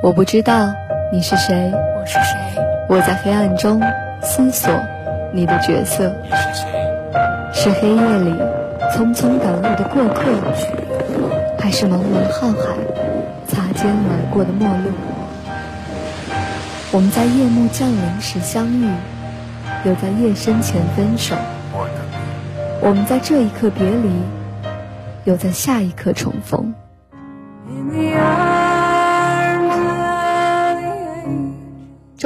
我不知道你是谁，我是谁？我在黑暗中思索你的角色。你是谁？是黑夜里匆匆赶路的过客，还是茫茫浩海擦肩而过的陌路？我们在夜幕降临时相遇，又在夜深前分手。我们在这一刻别离，又在下一刻重逢。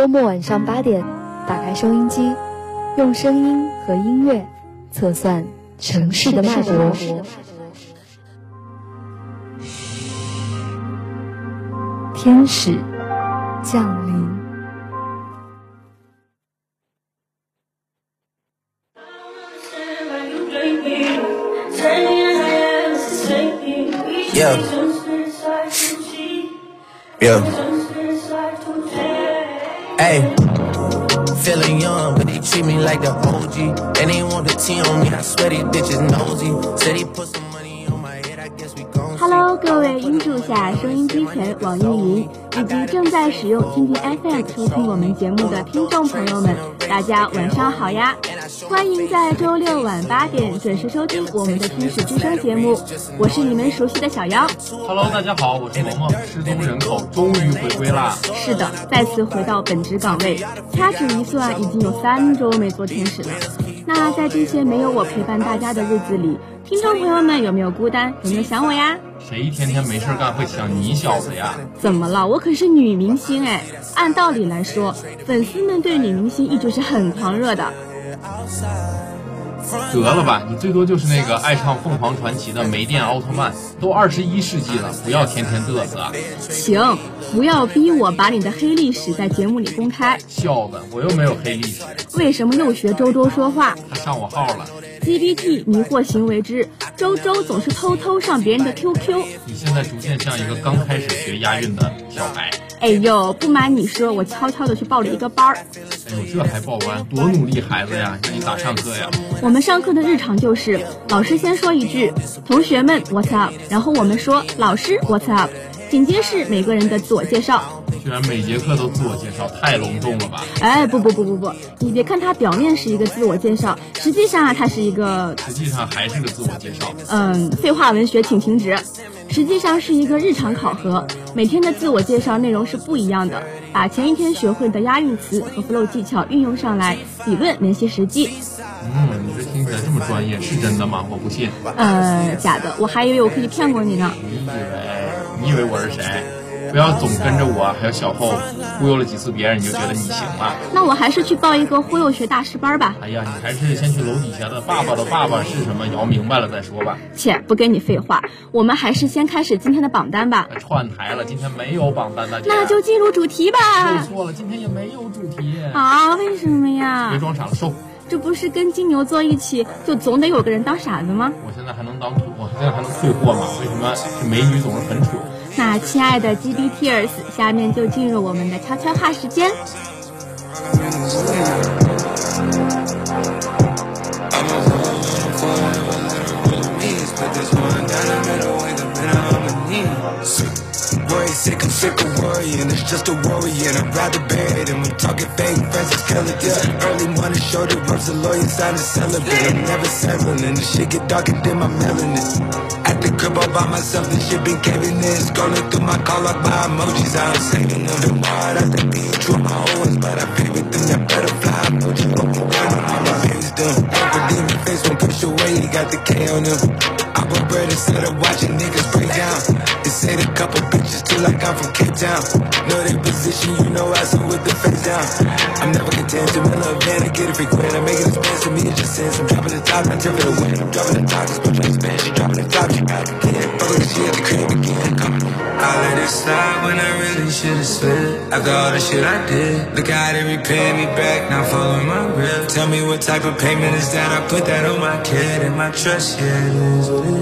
周末晚上八点，打开收音机，用声音和音乐测算城市的脉搏。天使降临。Yeah. Hey. Feeling young, but they treat me like the OG. And they want the T on me. I swear these bitches nosy. Said he put some money on my head. I guess we gon' see. Hello，各位音柱下、收音机前、网易云以及正在使用蜻蜓 FM 收听我们节目的听众朋友们，大家晚上好呀！欢迎在周六晚八点准时收听我们的天使之声节目，我是你们熟悉的小妖。Hello，大家好，我是萌萌，失踪人口终于回归啦！是的，再次回到本职岗位，掐指一算，已经有三周没做天使了。那在这些没有我陪伴大家的日子里，听众朋友们有没有孤单？有没有想我呀？谁天天没事干会想你小子呀？怎么了？我可是女明星哎！按道理来说，粉丝们对女明星一直是很狂热的。得了吧，你最多就是那个爱唱凤凰传奇的梅电奥特曼，都二十一世纪了，不要天天嘚瑟。啊！行，不要逼我把你的黑历史在节目里公开。笑的，我又没有黑历史。为什么又学周周说话？他上我号了。GPT 迷惑行为之周周总是偷偷上别人的 QQ。你现在逐渐像一个刚开始学押韵的小白。哎呦，不瞒你说，我悄悄的去报了一个班儿。哎呦，这还报班，多努力孩子呀！那你咋上课呀？我们上课的日常就是，老师先说一句“同学们 What's up”，然后我们说“老师 What's up”，紧接是每个人的自我介绍。居然每节课都自我介绍，太隆重了吧？哎，不不不不不，你别看它表面是一个自我介绍，实际上啊，它是一个，实际上还是个自我介绍。嗯，废话文学请停止。实际上是一个日常考核，每天的自我介绍内容是不一样的，把前一天学会的押韵词和 flow 技巧运用上来，理论联系实际。嗯，你这听起来这么专业，是真的吗？我不信。呃，假的，我还以为我可以骗过你呢。你以为？你以为我是谁？不要总跟着我，还有小后忽悠了几次别人，你就觉得你行了？那我还是去报一个忽悠学大师班吧。哎呀，你还是先去楼底下的爸爸的爸爸是什么摇明白了再说吧。切，不跟你废话，我们还是先开始今天的榜单吧。串台了，今天没有榜单，大姐。那就进入主题吧。说错了，今天也没有主题。啊？为什么呀？别装傻了，收。这不是跟金牛座一起，就总得有个人当傻子吗？我现在还能当，我现在还能退货吗？为什么这美女总是很蠢？那亲爱的 GDTers，下面就进入我们的悄悄话时间。Sick, I'm sick of worrying. It's just a worry, and I'd rather bury them. I'm talking fake friends and skeletons. Early morning show the ropes, the lawyer signed to celebrate. I'm never settling. The shit get darker than my melanin. At the crib all by myself, the shit been caving in. Scrolling through my call log by emojis. I'm saving them. The hard out the being true, my old but I pay with them. That butterfly emoji. Broken down, all my babies done. Demon face won't push away, he got the K on them. Bread instead of watching niggas break down. They say a couple bitches too like I'm from Cape Town. Know their position, you know I sit with the face down. I'm never content to my love van, I get it frequent. I make it expensive, me it just sense. I'm dropping the top, not tip for the win. I'm dropping the top, just put my expense. She dropping the top, she got again. Fuck like she at the crib again. Come on. I let it slide when I really should've slid. After all the shit I did, look how they repay me back. Now following my real. Tell me what type of payment is that? I put that on my kid and my trust, yeah, it is what it is.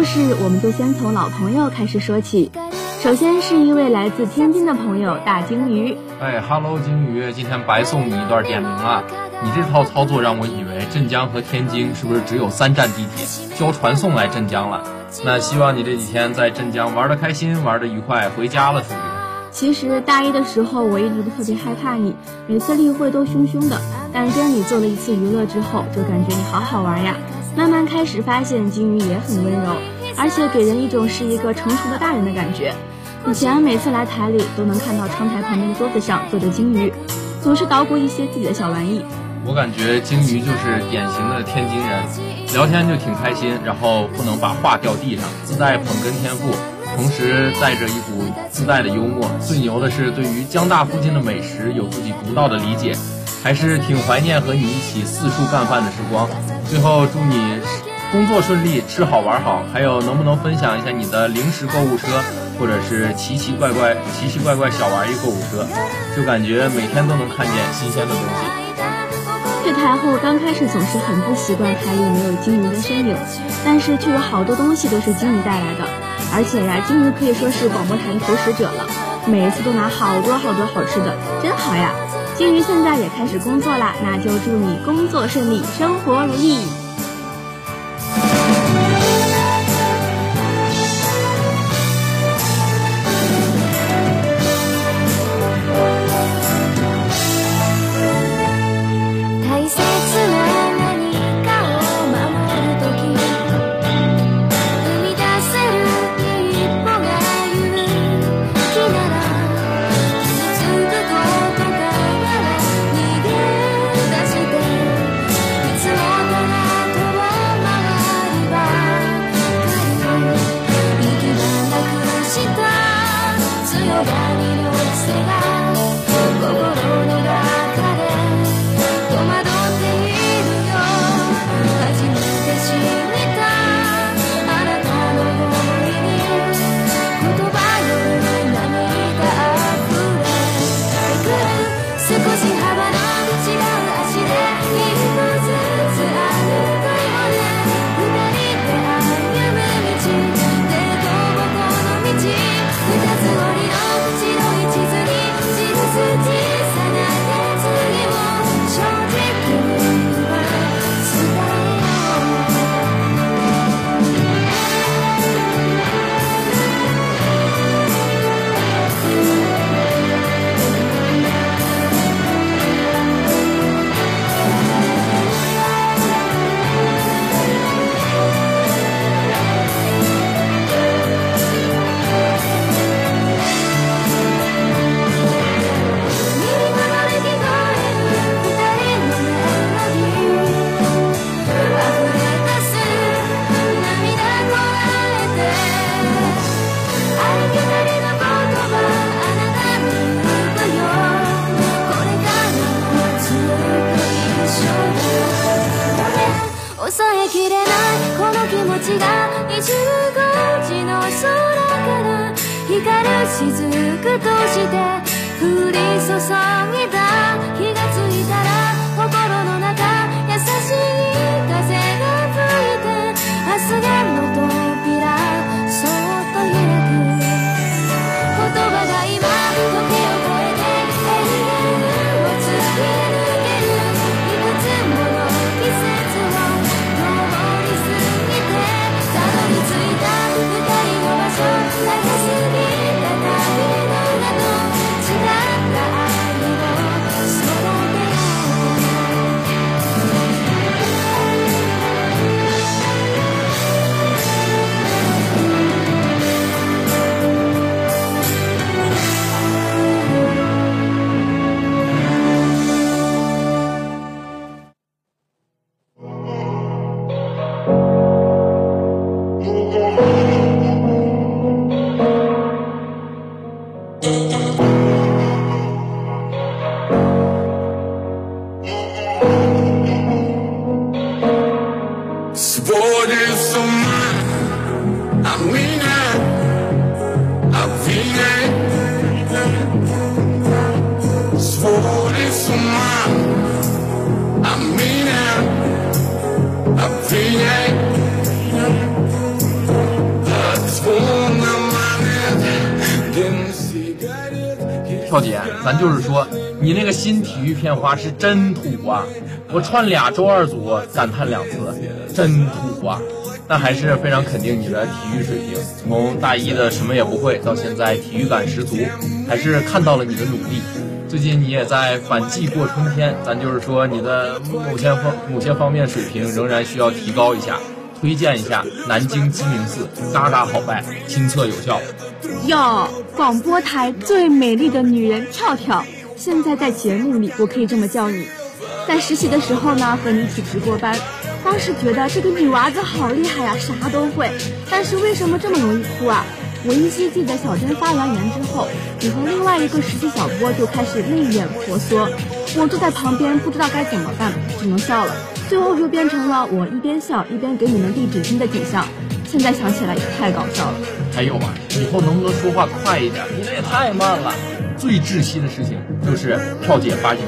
故事我们就先从老朋友开始说起。首先是一位来自天津的朋友大鲸鱼。哎哈喽，鲸鱼，今天白送你一段点名啊！你这套操作让我以为镇江和天津是不是只有三站地铁，交传送来镇江了？那希望你这几天在镇江玩的开心，玩的愉快，回家了属于。其实大一的时候我一直都特别害怕你，每次例会都凶凶的，但跟你做了一次娱乐之后，就感觉你好好玩呀。慢慢开始发现金鱼也很温柔，而且给人一种是一个成熟的大人的感觉。以前每次来台里都能看到窗台旁边的桌子上坐着金鱼，总是捣鼓一些自己的小玩意。我感觉金鱼就是典型的天津人，聊天就挺开心，然后不能把话掉地上，自带捧哏天赋，同时带着一股自带的幽默。最牛的是对于江大附近的美食有自己独到的理解。还是挺怀念和你一起四处干饭的时光。最后祝你工作顺利，吃好玩好。还有能不能分享一下你的零食购物车，或者是奇奇怪怪、奇奇怪怪小玩意购物车？就感觉每天都能看见新鲜的东西。去台后刚开始总是很不习惯台里没有金鱼的身影，但是却有好多东西都是金鱼带来的。而且呀，金鱼可以说是广播台的投食者了，每一次都拿好多好多好吃的，真好呀！鲸鱼现在也开始工作啦，那就祝你工作顺利，生活如意。片花是真土啊！我串俩周二组，感叹两次，真土啊！但还是非常肯定你的体育水平，从大一的什么也不会，到现在体育感十足，还是看到了你的努力。最近你也在反季过春天，咱就是说你的某些方某些方面水平仍然需要提高一下。推荐一下南京鸡鸣寺，嘎嘎好拜，亲测有效。哟，广播台最美丽的女人跳跳，现在在节目里，我可以这么叫你。在实习的时候呢，和你一起值过班，当时觉得这个女娃子好厉害呀，啥都会。但是为什么这么容易哭啊？我依稀记得小珍发完言之后，你和另外一个实习小波就开始泪眼婆娑，我坐在旁边不知道该怎么办，只能笑了。最后就变成了我一边笑一边给你们递纸巾的景象，现在想起来也太搞笑了。还有啊，以后能不能说话快一点？你这也太慢了。最窒息的事情就是跳姐发语音，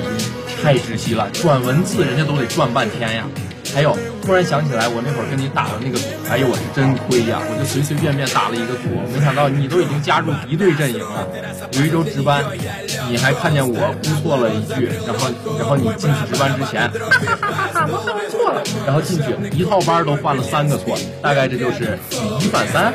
太窒息了，转文字人家都得转半天呀。还有，突然想起来，我那会儿跟你打的那个组，哎呦，我是真亏呀！我就随随便便打了一个赌，没想到你都已经加入敌对阵营了。有一周值班，你还看见我估错了一句，然后，然后你进去值班之前，哈哈哈哈哈，我算错了，然后进去一套班都犯了三个错，大概这就是举一反三。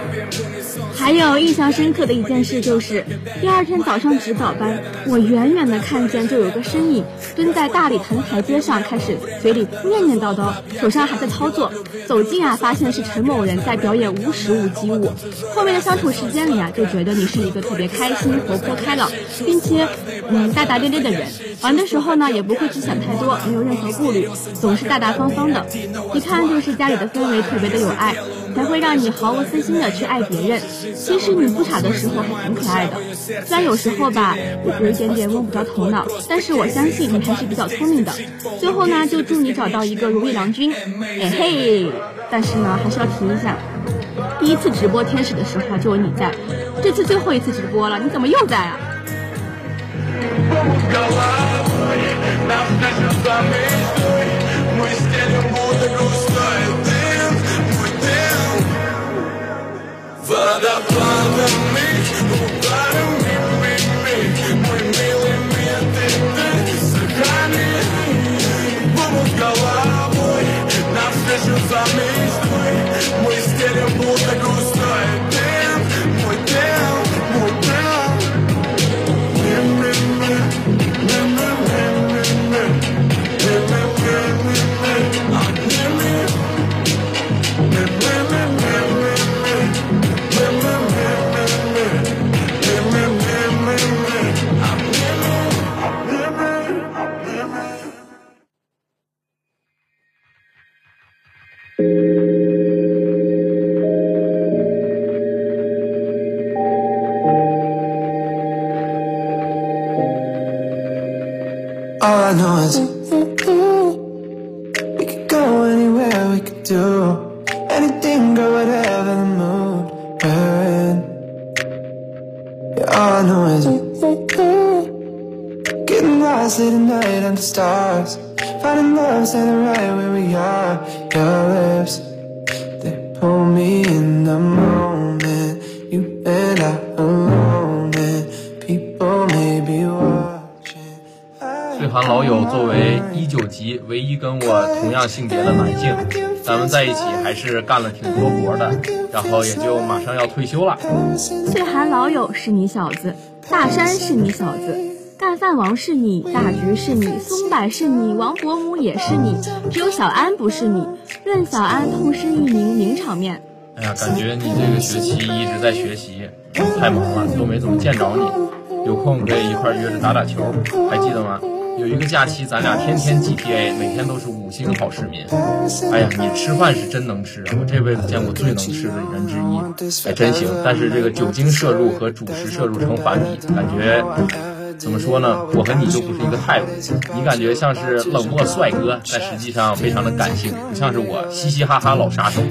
还有印象深刻的一件事就是，第二天早上值早班，我远远的看见就有个身影蹲在大礼堂台阶上，开始嘴里念念叨叨，手上还在操作。走近啊，发现是陈某人在表演无实物击舞。后面的相处时间里啊，就觉得你是一个特别开心、活泼开朗，并且嗯大大咧咧的人。玩的时候呢，也不会去想太多，没有任何顾虑，总是大大方方的。一看就是家里的氛围特别的有爱。才会让你毫无私心的去爱别人。其实你不傻的时候还挺可爱的，虽然有时候吧有一点点摸不着头脑，但是我相信你还是比较聪明的。最后呢，就祝你找到一个如意郎君。哎嘿，但是呢，还是要提一下，第一次直播天使的时候就有你在，这次最后一次直播了，你怎么又在啊 Вода плавами, ударами, ми-ми Мой милый мир ты сыхами Будут головой навстречу за мир Know is we could go anywhere, we could do anything, girl, whatever the mood we're in. Yeah, all is getting lost late at night under stars, finding love standing right where we are. Your lips, 为一九级唯一跟我同样性别的男性，咱们在一起还是干了挺多活的，然后也就马上要退休了。岁寒老友是你小子，大山是你小子，干饭王是你，大橘是你，松柏是你，王伯母也是你，只有小安不是你。任小安痛失一名名场面。哎呀，感觉你这个学期一直在学习，太忙了，都没怎么见着你。有空可以一块约着打打球，还记得吗？有一个假期，咱俩天天 GTA，每天都是五星好市民。哎呀，你吃饭是真能吃，我这辈子见过最能吃的人之一，还真行。但是这个酒精摄入和主食摄入成反比，感觉怎么说呢？我和你就不是一个态度。你感觉像是冷漠帅哥，但实际上非常的感性，不像是我嘻嘻哈哈老杀手。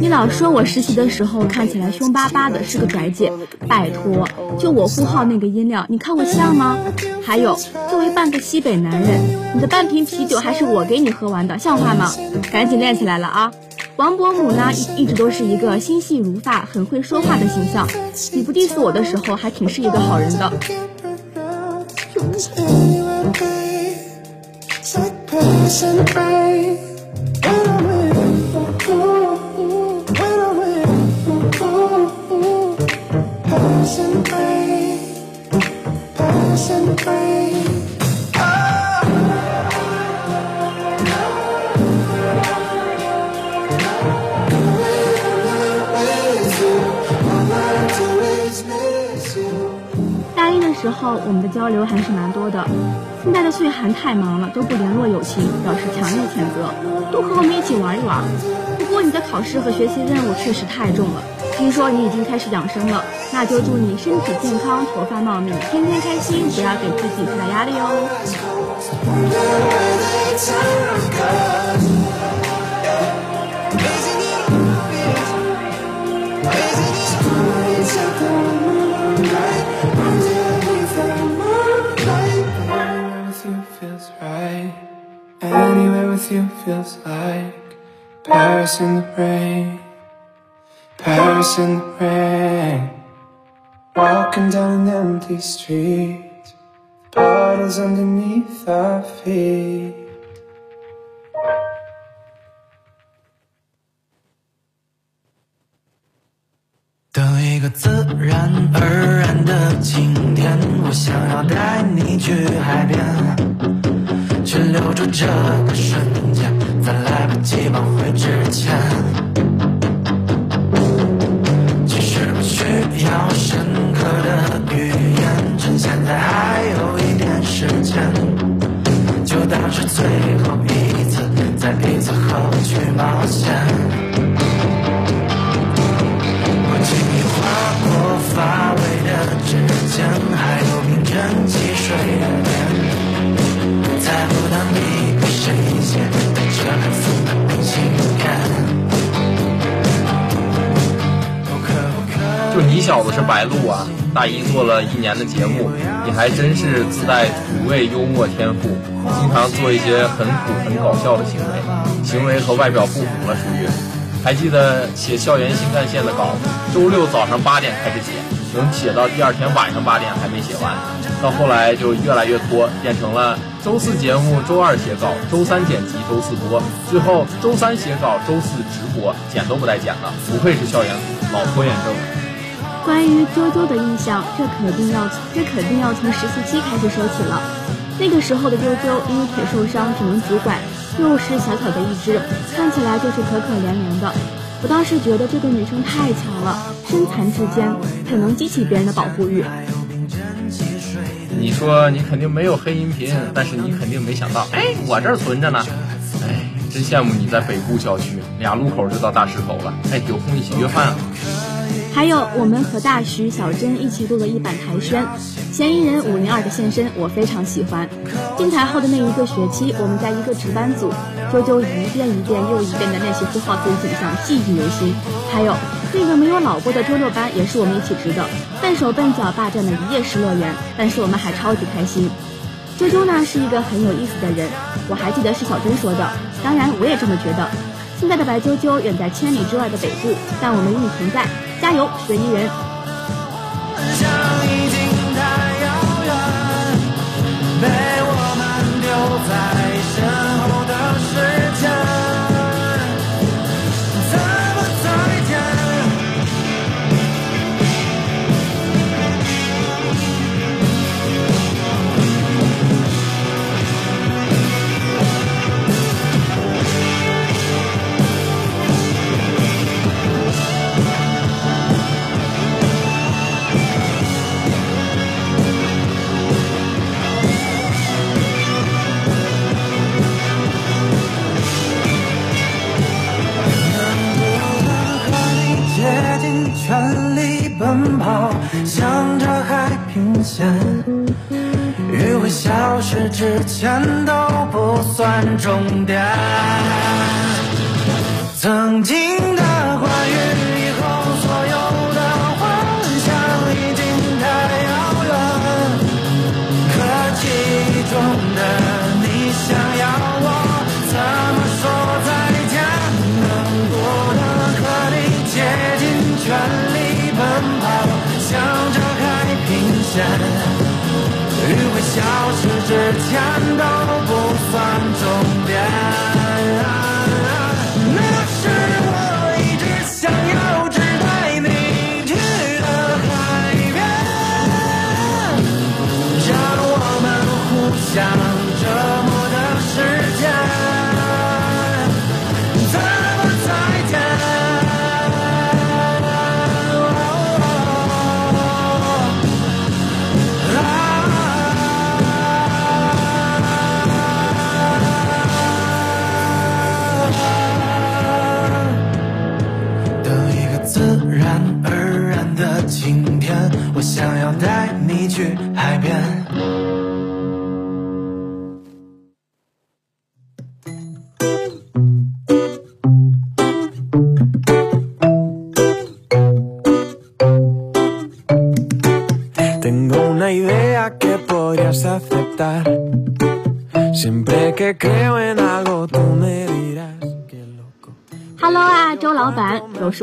你老说我实习的时候看起来凶巴巴的，是个拽姐。拜托，就我呼号那个音量，你看我像吗？还有，作为半个西北男人，你的半瓶啤酒还是我给你喝完的，像话吗？赶紧练起来了啊！王伯母呢，一一直都是一个心细如发、很会说话的形象。你不 diss 我的时候，还挺是一个好人的。时候我们的交流还是蛮多的，现在的岁寒太忙了，都不联络友情，表示强烈谴责。多和我们一起玩一玩。不过你的考试和学习任务确实太重了，听说你已经开始养生了，那就祝你身体健康，头发茂密，天天开心，不要给自己太大压力哦。Paris in the rain, walking down an empty street, bottles underneath our feet. 等一个自然而然的晴天，我想要带你去海边，去留住这个瞬间，在来不及挽回之前。最后一次，在彼此后去冒险。我轻易划过发尾的指尖，还有冰镇汽水的脸。就你小子是白鹿啊！大一做了一年的节目，你还真是自带土味幽默天赋，经常做一些很土很搞笑的行为，行为和外表不符了，属于。还记得写校园新干线的稿，周六早上八点开始写，能写到第二天晚上八点还没写完，到后来就越来越拖，变成了。周四节目，周二写稿，周三剪辑，周四播，最后周三写稿，周四直播，剪都不带剪的，不愧是校园老拖延症。关于啾啾的印象，这肯定要这肯定要从实习期开始说起了。那个时候的啾啾因为腿受伤只能拄拐，又是小小的一只，看起来就是可可怜怜的。我当时觉得这个女生太强了，身残志坚，很能激起别人的保护欲。你说你肯定没有黑音频，但是你肯定没想到，哎，我这儿存着呢。哎，真羡慕你在北部校区，俩路口就到大石头了。哎，有空一起约饭啊。还有我们和大徐、小珍一起录了一版台宣，嫌疑人五零二的现身我非常喜欢。进台后的那一个学期，我们在一个值班组，啾啾一遍一遍又一遍的练习呼号自己景象，记忆犹新。还有。那个没有老播的周六班也是我们一起值的，笨手笨脚霸占了一夜失乐园，但是我们还超级开心。啾啾呢是一个很有意思的人，我还记得是小珍说的，当然我也这么觉得。现在的白啾啾远在千里之外的北部，但我们与你同在，加油，水泥人！终点，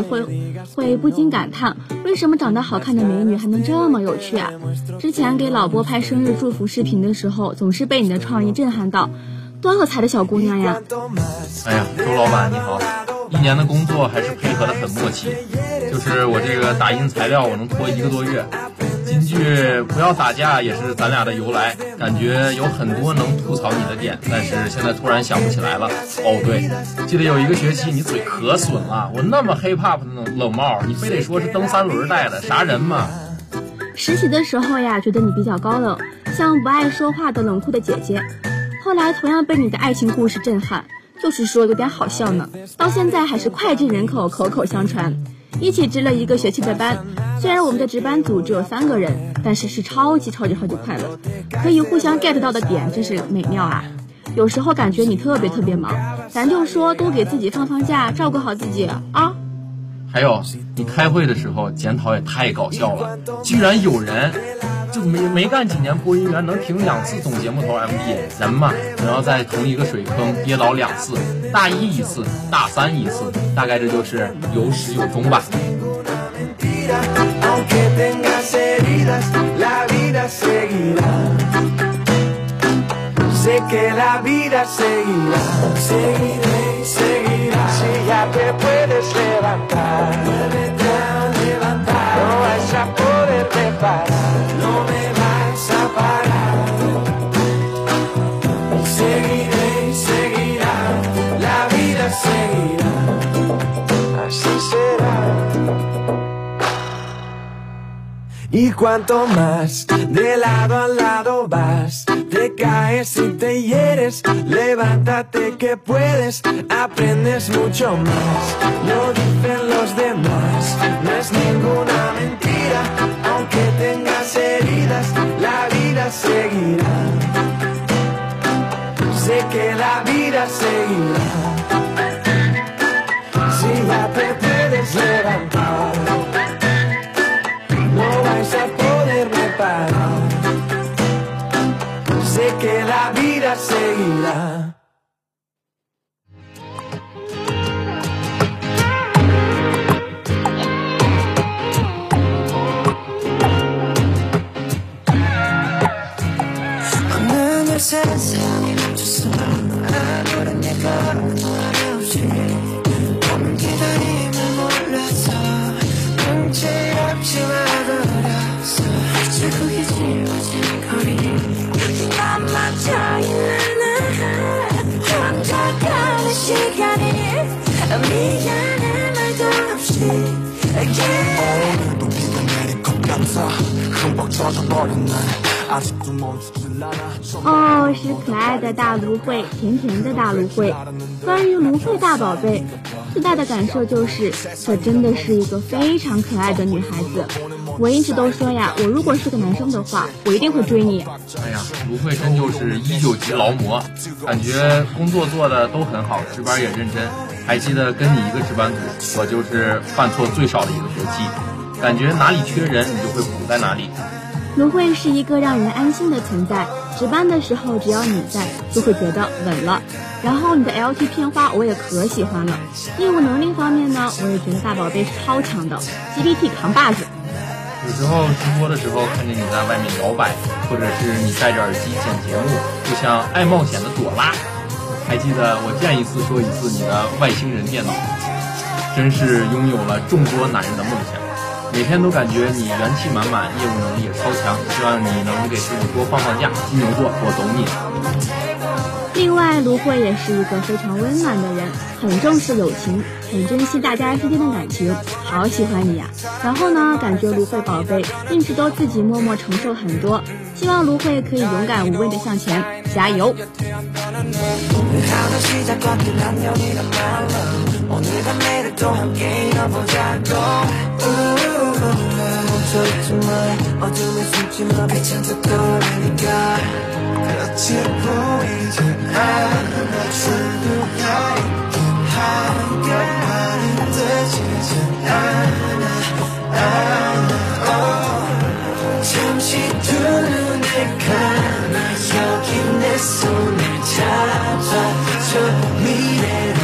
会会不禁感叹，为什么长得好看的美女还能这么有趣啊？之前给老波拍生日祝福视频的时候，总是被你的创意震撼到，多有才的小姑娘呀！哎呀，周老板你好，一年的工作还是配合的很默契，就是我这个打印材料我能拖一个多月。金句不要打架也是咱俩的由来，感觉有很多能吐槽你的点，但是现在突然想不起来了。哦对，记得有一个学期你嘴可损了，我那么 hip hop 的冷冷帽，你非得说是蹬三轮带的，啥人嘛？实习的时候呀，觉得你比较高冷，像不爱说话的冷酷的姐姐。后来同样被你的爱情故事震撼，就是说有点好笑呢。到现在还是脍炙人口，口口相传。一起值了一个学期的班，虽然我们的值班组只有三个人，但是是超级超级超级快乐，可以互相 get 到的点真是美妙啊！有时候感觉你特别特别忙，咱就说多给自己放放假，照顾好自己啊。还有，你开会的时候检讨也太搞笑了，居然有人就没没干几年播音员能评两次总节目头 MD，人嘛，总要在同一个水坑跌倒两次，大一一次，大三一次，大概这就是有始有终吧。Y cuanto más de lado a lado vas, te caes y te hieres, levántate que puedes, aprendes mucho más, lo dicen los demás, no es ninguna mentira, aunque tengas heridas, la vida seguirá. Sé que la vida seguirá. Si ya te puedes levantar 세상에 멈춰서 아무런 예고랑 노래 없이 밤을 기다림을 몰라서 움찔없지 마버렸어 자꾸 이지워진 거리 난 멈춰있는 나 혼자 가는 시간이 미안해 말도 없이 yeah. 오늘도 비가 내리고 뺨싸 흠뻑 젖어버린 날 哦，是可爱的大芦荟，甜甜的大芦荟。关于芦荟大宝贝，最大的感受就是，这真的是一个非常可爱的女孩子。我一直都说呀，我如果是个男生的话，我一定会追你。哎呀，芦荟真就是一九级劳模，感觉工作做的都很好，值班也认真。还记得跟你一个值班组，我就是犯错最少的一个学期，感觉哪里缺人你就会补在哪里。芦荟是一个让人安心的存在，值班的时候只要你在，就会觉得稳了。然后你的 LT 片花我也可喜欢了，业务能力方面呢，我也觉得大宝贝是超强的，GPT 扛把子。有时候直播的时候看见你在外面摇摆，或者是你戴着耳机剪节目，就像爱冒险的朵拉。还记得我见一次说一次你的外星人电脑，真是拥有了众多男人的梦想。每天都感觉你元气满满，业务能力也超强，希望你能给自己多放放假。金牛座，我懂你。另外，芦荟也是一个非常温暖的人，很重视友情，很珍惜大家之间的感情，好喜欢你呀、然后呢，感觉芦荟宝贝一直都自己默默承受很多，希望芦荟可以勇敢无畏的向前，加油！ 같이 보이지 않은 나 중독나 있긴 한결 말은 되지 않아 잠시 두 눈을 감아 여기 내 손을 잡아줘. 미래를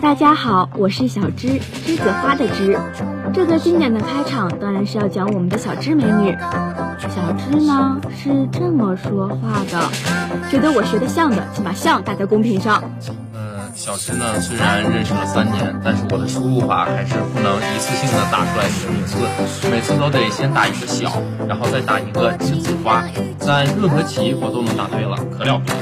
大家好，我是小芝，栀子花的栀。这个经典的开场当然是要讲我们的小芝美女。小芝呢是这么说话的，觉得我学的像的，请把像打在公屏上。嗯，小芝呢，虽然认识了三年，但是我的输入法还是不能一次性的打出来你的名字，每次都得先打一个小，然后再打一个栀子花，但任何题我都能答对了，可了不得。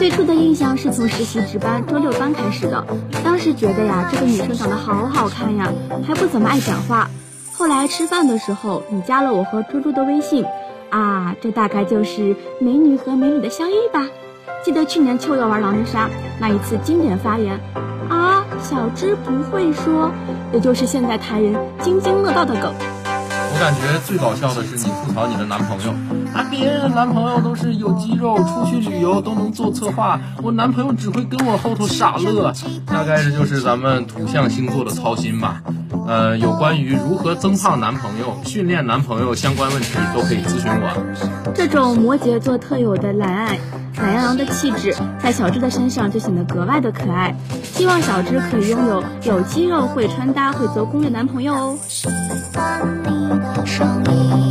最初的印象是从实习值班周六班开始的，当时觉得呀，这个女生长得好好看呀，还不怎么爱讲话。后来吃饭的时候，你加了我和猪猪的微信，啊，这大概就是美女和美女的相遇吧。记得去年秋游玩狼人杀那一次经典发言，啊，小芝不会说，也就是现在台人津津乐道的梗。我感觉最搞笑的是你吐槽你的男朋友，啊，别人的男朋友都是有肌肉，出去旅游都能做策划，我男朋友只会跟我后头傻乐。大概这就是咱们土象星座的操心吧。呃，有关于如何增胖男朋友、训练男朋友相关问题都可以咨询我。这种摩羯座特有的懒爱、懒洋洋的气质，在小智的身上就显得格外的可爱。希望小智可以拥有有肌肉、会穿搭、会做攻略男朋友哦。声音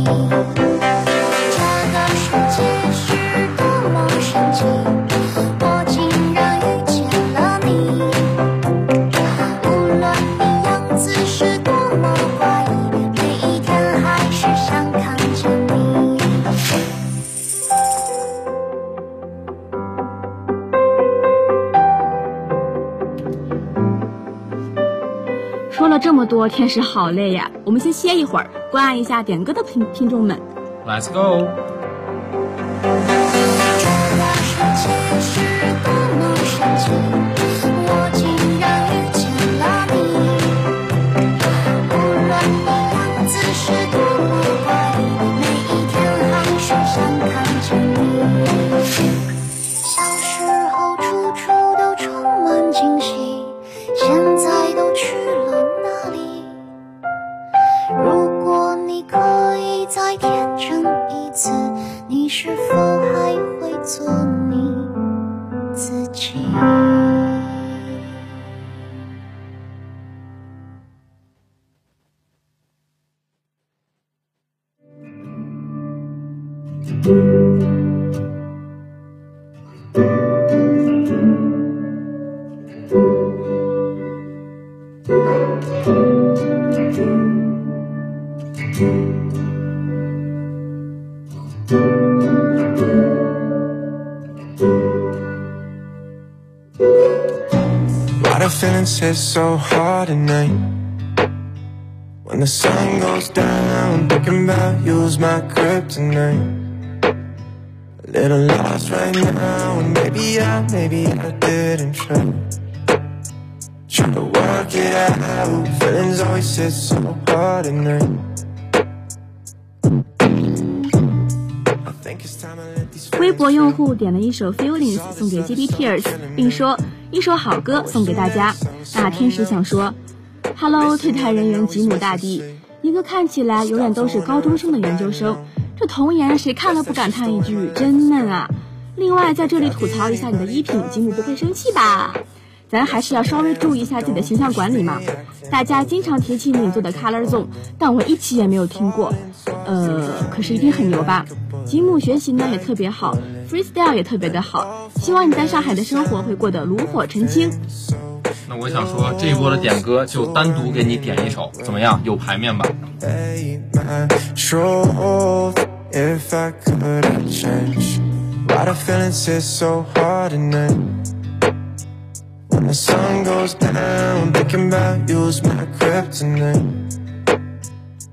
这么多，天使好累呀，我们先歇一会儿，关爱一下点歌的听听众们。Let's go。？Why the feelings hit so hard at night? When the sun goes down, thinking about you's my kryptonite. A little lost right now, and maybe I, maybe I didn't try. Trying to work it out, feelings always hit so hard at night. 我用户点了一首《Feelings》送给 GD Tears，并说一首好歌送给大家。那天使想说，Hello，退台人员吉姆大帝，一个看起来永远都是高中生的研究生，这童颜谁看了不感叹一句真嫩啊？另外在这里吐槽一下你的衣品，吉姆不会生气吧？咱还是要稍微注意一下自己的形象管理嘛。大家经常提起你做的 Color Zone，但我一期也没有听过。呃，可是一定很牛吧？吉姆学习呢也特别好，freestyle 也特别的好。希望你在上海的生活会过得炉火纯青。那我想说，这一波的点歌就单独给你点一首，怎么样？有排面吧？The sun goes down, thinking about you's my kryptonite.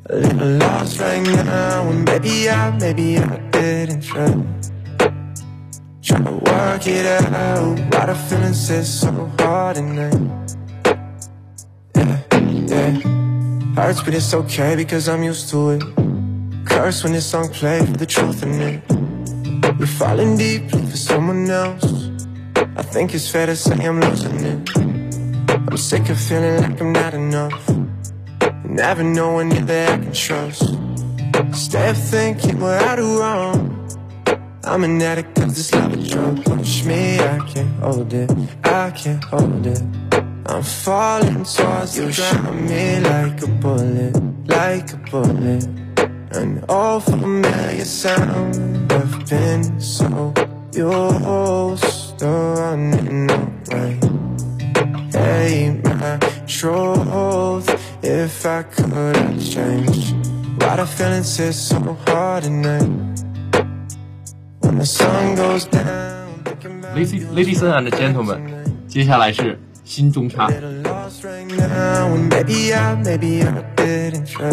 A little lost right now, and maybe I, maybe I didn't try. Trying to work it out. Why the feelings hit so hard at night? Yeah, yeah. Heart's but it's okay because I'm used to it. Curse when this song plays with the truth in it. You're falling deeply for someone else. I think it's fair to say I'm losing it. I'm sick of feeling like I'm not enough. Never knowing if that I can trust. Stay up thinking what I do wrong. I'm an addict of this love of drug. Push me, I can't hold it. I can't hold it. I'm falling towards you, shot me like a bullet, like a bullet. An old familiar sound. I've been so used to running away. Hey, my truth. If I could, I'd change. Why the feelings hit so hard at night? When the sun goes down, thinking about Ladies Ladies and gentlemen，接下来是心中差。 little lost right now, and maybe I, maybe I didn't try.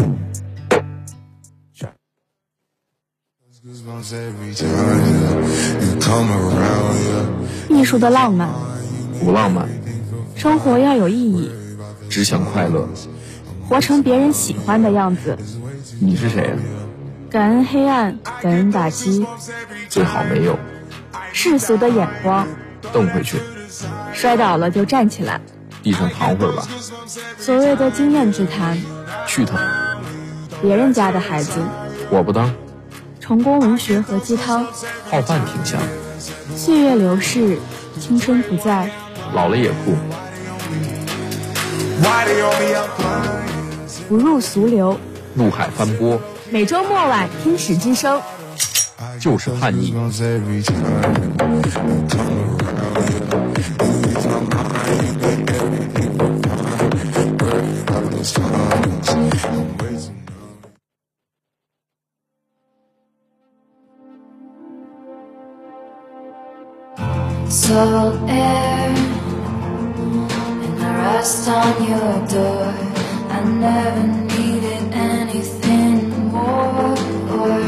Goosebumps every time 艺术的浪漫，不浪漫，生活要有意义，只想快乐。活成别人喜欢的样子。你是谁呀、感恩黑暗，感恩打击，最好没有，世俗的眼光，瞪回去，摔倒了就站起来。地上躺会儿吧。所谓的经验之谈，去他！别人家的孩子，我不当，成功文学和鸡汤，泡饭挺香，岁月流逝，青春不在，老了也酷。不入俗流。入海翻波，每周末晚，天使之声，就是叛逆。Salt air and the rust on your door. I never needed anything more or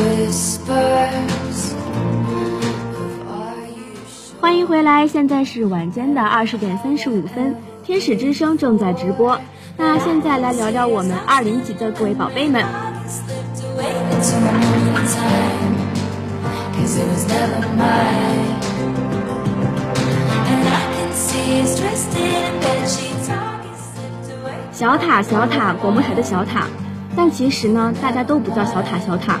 whispers of are you sure? 欢迎回来，现在是晚间的二十点三十五分，天使之声正在直播。那现在来聊聊我们二零级的各位宝贝们。Cause it was never mine 小塔，小塔，广播台的小塔。但其实呢，大家都不叫小塔，小塔。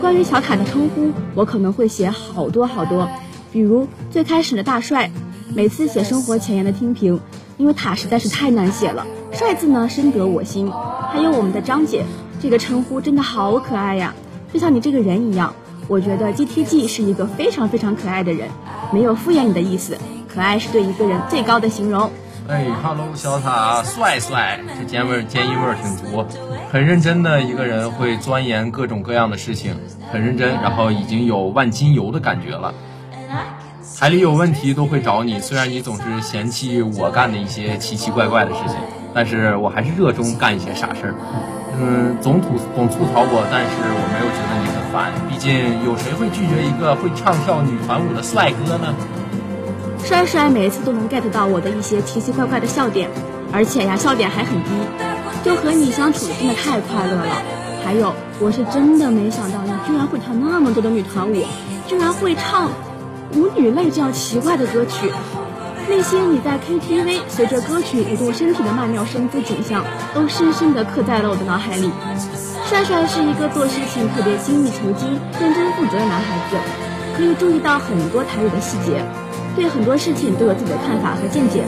关于小塔的称呼，我可能会写好多好多，比如最开始的大帅，每次写生活前沿的听评，因为塔实在是太难写了，帅字呢深得我心。还有我们的张姐，这个称呼真的好可爱呀，就像你这个人一样。我觉得 GTG 是一个非常非常可爱的人，没有敷衍你的意思，可爱是对一个人最高的形容。哎，Hello，小塔，帅帅，这尖味儿尖音味儿挺足，很认真的一个人，会钻研各种各样的事情，很认真，然后已经有万金油的感觉了。台里有问题都会找你，虽然你总是嫌弃我干的一些奇奇怪怪的事情，但是我还是热衷干一些傻事儿。嗯，总吐总吐槽我，但是我没有觉得你很毕竟有谁会拒绝一个会唱跳女团舞的帅哥呢？帅帅每次都能 get 到我的一些奇奇怪怪的笑点，而且呀，笑点还很低，就和你相处真的太快乐了。还有，我是真的没想到你居然会跳那么多的女团舞，居然会唱舞女类这样奇怪的歌曲。那些你在 KTV 随着歌曲舞动身体的曼妙身姿景象，都深深地刻在了我的脑海里。帅帅是一个做事情特别精益求精、认真负责的男孩子，可以注意到很多台里的细节，对很多事情都有自己的看法和见解，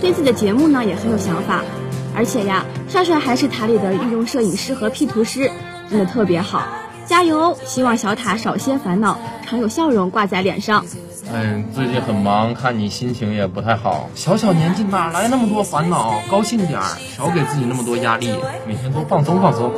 对自己的节目呢也很有想法。而且呀，帅帅还是台里的御用摄影师和 P 图师，真的特别好。加油！希望小塔少些烦恼，常有笑容挂在脸上。嗯，最近很忙，看你心情也不太好。小小年纪哪来那么多烦恼？高兴点儿，少给自己那么多压力，每天都放松放松。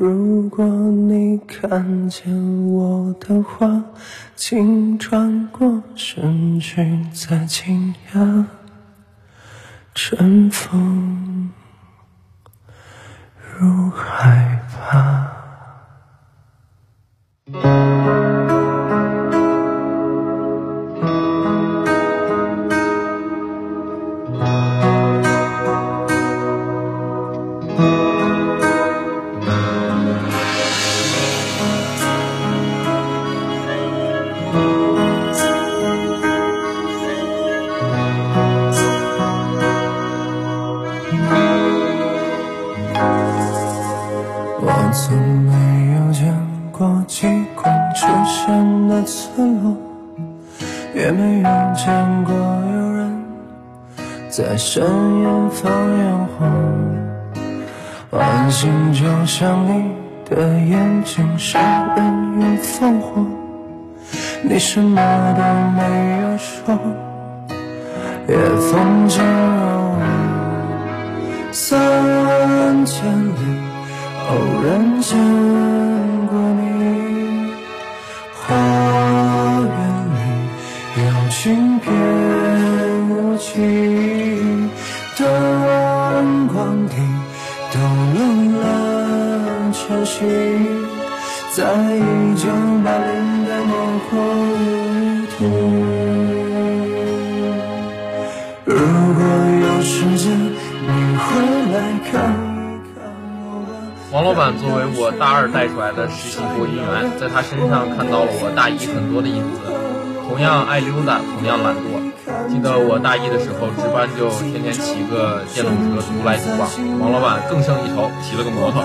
如果你看见我的话，请转过身去，再惊讶。”春风如海吧。村落，也没有见过有人在深夜放烟火。晚星就像你的眼睛，杀人又放火，你什么都没有说，也风景了我。三千里。偶然见板作为我大二带出来的实习播音员，在他身上看到了我大一很多的影子。同样爱溜达，同样懒惰。记得我大一的时候值班就天天骑个电动车独来独往，王老板更胜一筹，骑了个摩托。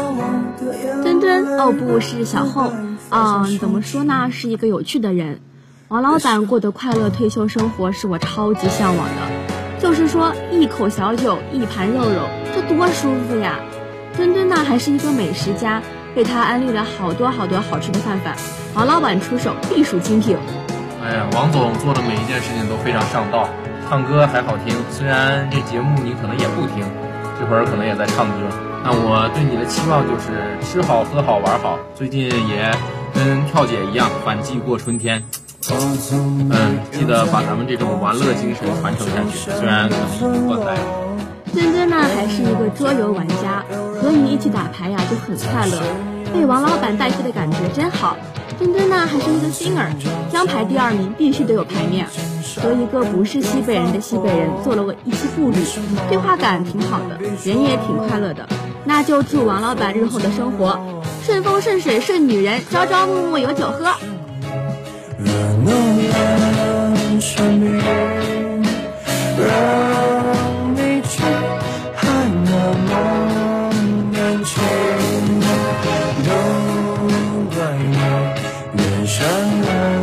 墩墩哦不是小厚，嗯，怎么说呢，是一个有趣的人。王老板过的快乐退休生活是我超级向往的。就是说一口小酒，一盘肉肉，这多舒服呀！墩墩呢还是一个美食家，被他安利了好多好多好吃的饭饭，王老板出手必属精品。哎呀，王总做的每一件事情都非常上道，唱歌还好听。虽然这节目你可能也不听，这会儿可能也在唱歌。那我对你的期望就是吃好喝好玩好。最近也跟跳姐一样，反季过春天。嗯，记得把咱们这种玩乐精神传承下去，虽然可能已经换代了。墩墩呢还是一个桌游玩家，跟你一起打牌呀就很快乐，被王老板带飞的感觉真好。墩墩呢还是一个星儿，江排第二名必须得有牌面，和一个不是西北人的西北人做了个一期步履，对话感挺好的，人也挺快乐的。那就祝王老板日后的生活顺风顺水顺女人，朝朝暮暮有酒喝。脸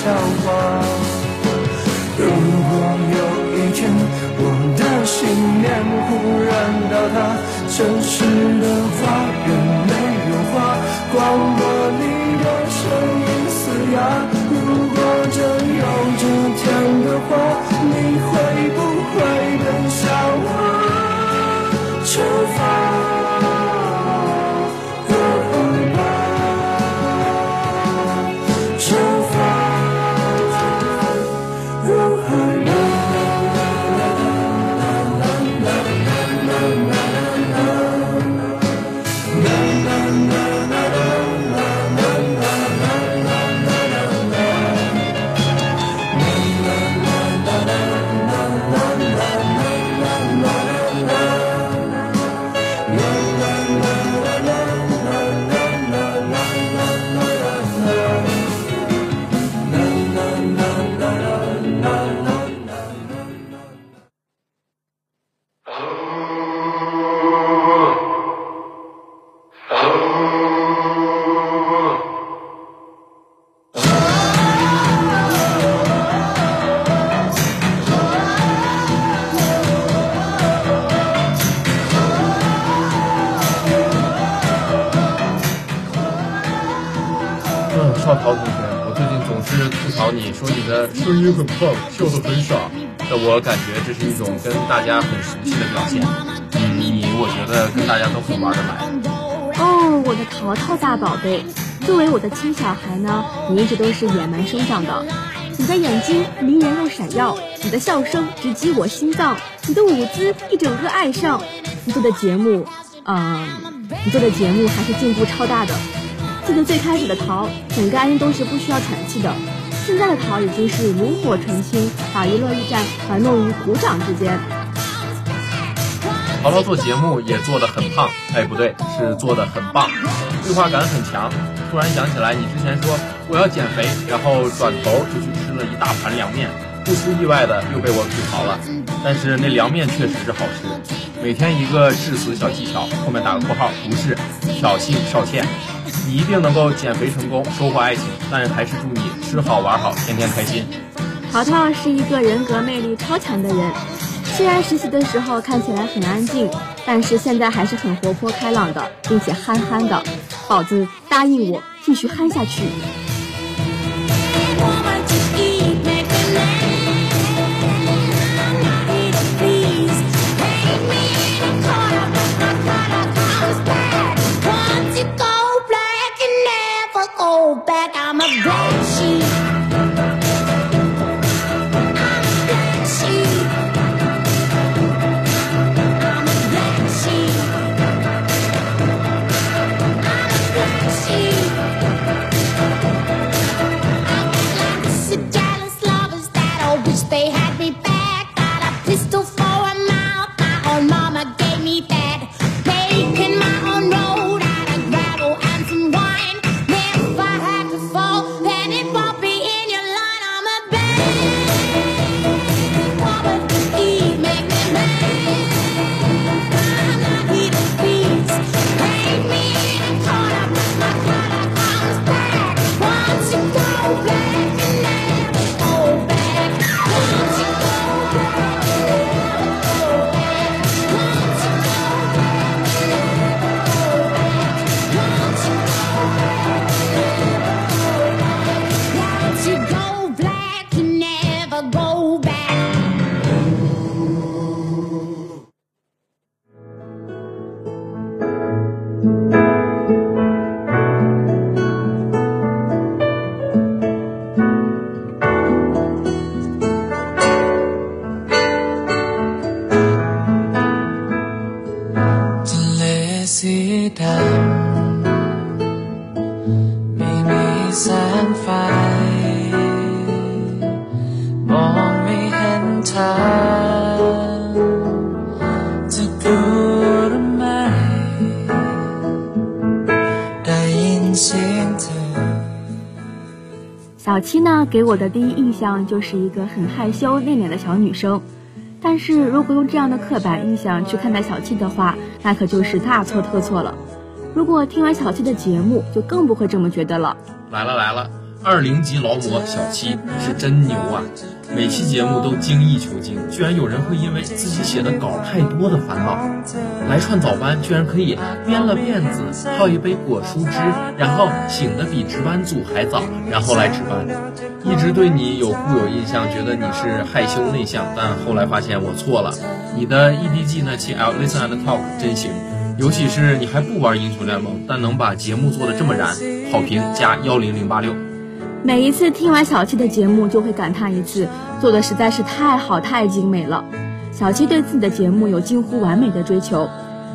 笑话。如果有一天我的信念忽然倒塌，城市我感觉这是一种跟大家很熟悉的表现。嗯，你我觉得跟大家都很玩得来。哦，我的淘淘大宝贝，作为我的亲小孩呢，你一直都是野蛮生长的。你的眼睛迷人又闪耀，你的笑声直击我心脏，你的舞姿一整个爱上。你做的节目，嗯、你做的节目还是进步超大的。记得最开始的淘，整个安音都是不需要喘气的，现在的淘已经是炉火纯青，把娱乐驿站玩弄于股掌之间。淘淘做节目也做得很胖，哎，不对，是做得很棒，对话感很强。突然想起来，你之前说我要减肥，然后转头就去吃了一大盘凉面，不出意外的又被我吐槽了。但是那凉面确实是好吃。每天一个致死小技巧，后面打个括号，不是挑衅少倩。你一定能够减肥成功，收获爱情。但还是祝你吃好玩好，天天开心。淘淘是一个人格魅力超强的人，虽然实习的时候看起来很安静，但是现在还是很活泼开朗的，并且憨憨的。宝子答应我继续憨下去。go black and never go back。i'm a sheep.。给我的第一印象就是一个很害羞内敛的小女生。但是如果用这样的刻板印象去看待小七的话，那可就是大错特错了。如果听完小七的节目，就更不会这么觉得了。来了来了，二零级劳模小七是真牛啊！每期节目都精益求精，居然有人会因为自己写的稿太多的烦恼，来串早班居然可以编了辫子，泡一杯果蔬汁，然后醒得比值班组还早，然后来值班。一直对你有固有印象，觉得你是害羞内向，但后来发现我错了。你的 EDG 那期 I'll Listen and Talk 真行，尤其是你还不玩英雄联盟，但能把节目做得这么燃，好评加幺零零八六。每一次听完小七的节目，就会感叹一次，做的实在是太好太精美了。小七对自己的节目有近乎完美的追求。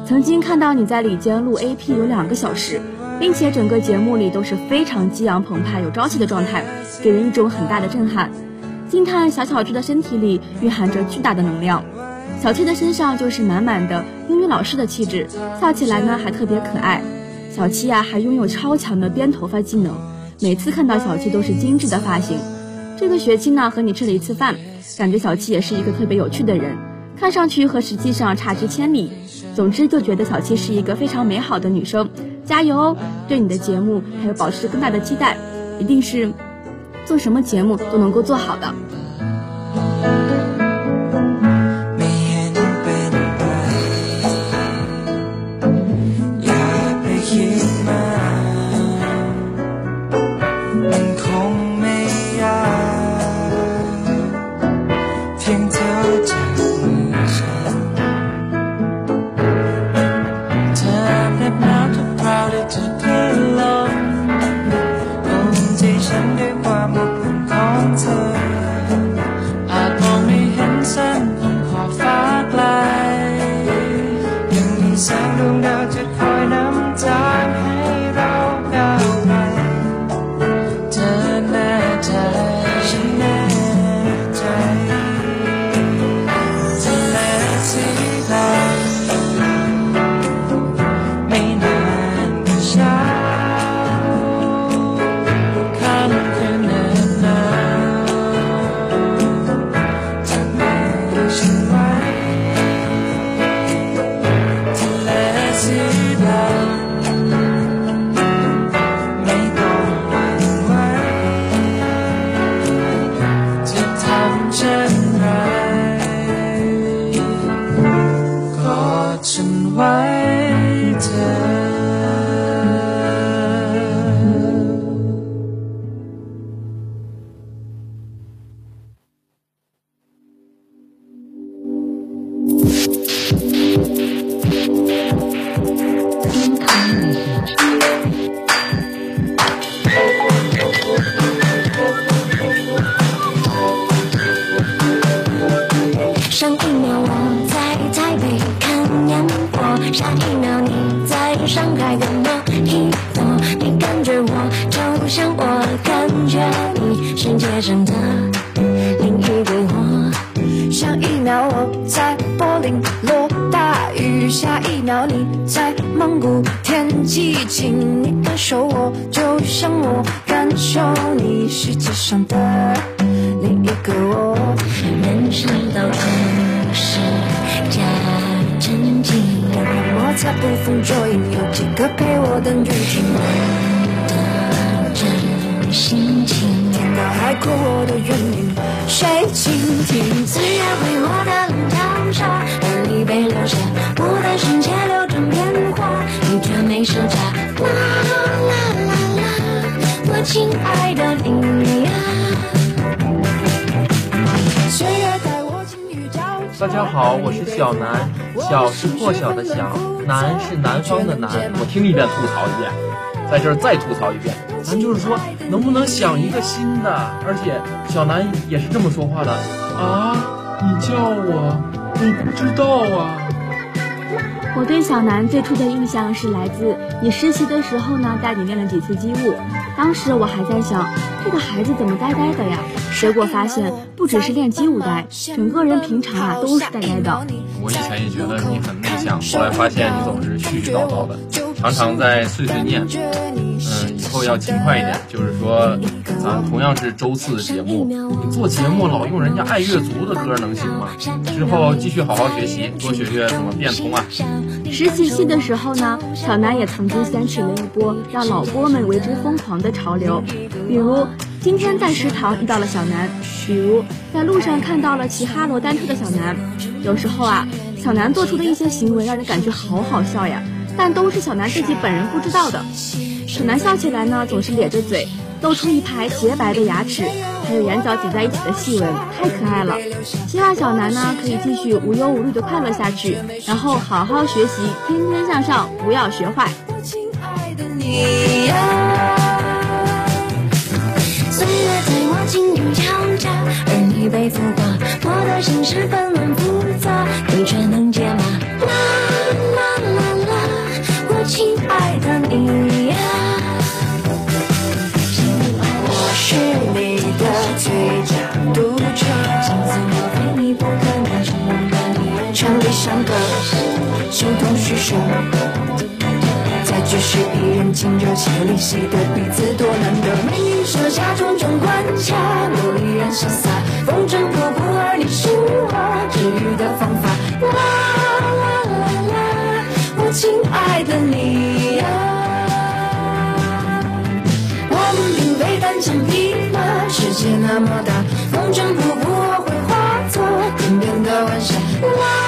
曾经看到你在里间录 AP 有两个小时，并且整个节目里都是非常激昂澎湃、有朝气的状态，给人一种很大的震撼。惊叹小小只的身体里蕴含着巨大的能量。小七的身上就是满满的英语老师的气质，笑起来呢还特别可爱。小七啊还拥有超强的编头发技能。每次看到小七都是精致的发型。这个学期呢，和你吃了一次饭，感觉小七也是一个特别有趣的人，看上去和实际上差之千里。总之就觉得小七是一个非常美好的女生，加油哦！对你的节目还有保持更大的期待，一定是做什么节目都能够做好的。你，世界上的另一个我。上一秒我在柏林落大雨，下一秒你在蒙古天气晴，你感受我就像我感受你，世界上的另一个我。人生到处是假正经，摩擦不风捉影，有几个陪我等雨停我的真心情，海阔我的原因，谁倾听？自然会我的冷长沙，而你被留下，牡丹深切流成变化，你却没收扎。啦啦啦啦，我亲爱的你呀。大家好，我是小南，小是破晓的小，南是南方的南。我听一遍吐槽一遍，在这儿再吐槽一遍。咱就是说，能不能想一个新的？而且小南也是这么说话的啊！你叫我，我不知道啊。我对小南最初的印象是来自你实习的时候呢，带你练了几次机舞。当时我还在想，这个孩子怎么呆呆的呀？结果发现不只是练机舞呆，整个人平常啊都是呆呆的。我以前也觉得你很内向，后来发现你总是絮絮叨叨的，常常在碎碎念。嗯，以后要勤快一点。就是说，咱同样是周四的节目，你做节目老用人家爱乐族的歌能行吗？之后继续好好学习，多学学怎么变通啊。实习期的时候呢，小南也曾经掀起了一波让老播们为之疯狂的潮流，比如今天在食堂遇到了小南，比如在路上看到了骑哈罗单车的小南。有时候啊，小南做出的一些行为让人感觉好好笑呀，但都是小南自己本人不知道的。小南笑起来呢，总是咧着嘴，露出一排洁白的牙齿，还有眼角挤在一起的细纹，太可爱了。希望小南呢可以继续无忧无虑的快乐下去，然后好好学习，天天向上，不要学坏。亲爱的你呀，岁月在我心中强加，而你被浮华磨得心事纷乱复杂，你却能解码。最佳读者，心思我非你不可，那是全力相隔，形同虚设。再举世一人惊热血淋兮的彼此多难得，为你设下重重关卡，我依然潇洒，风尘仆仆，而你是我治愈的方法。啦啦啦啦，我亲爱的你呀、我们并非单枪匹马，世界那么大，风尘仆仆，我会化作天边的晚霞。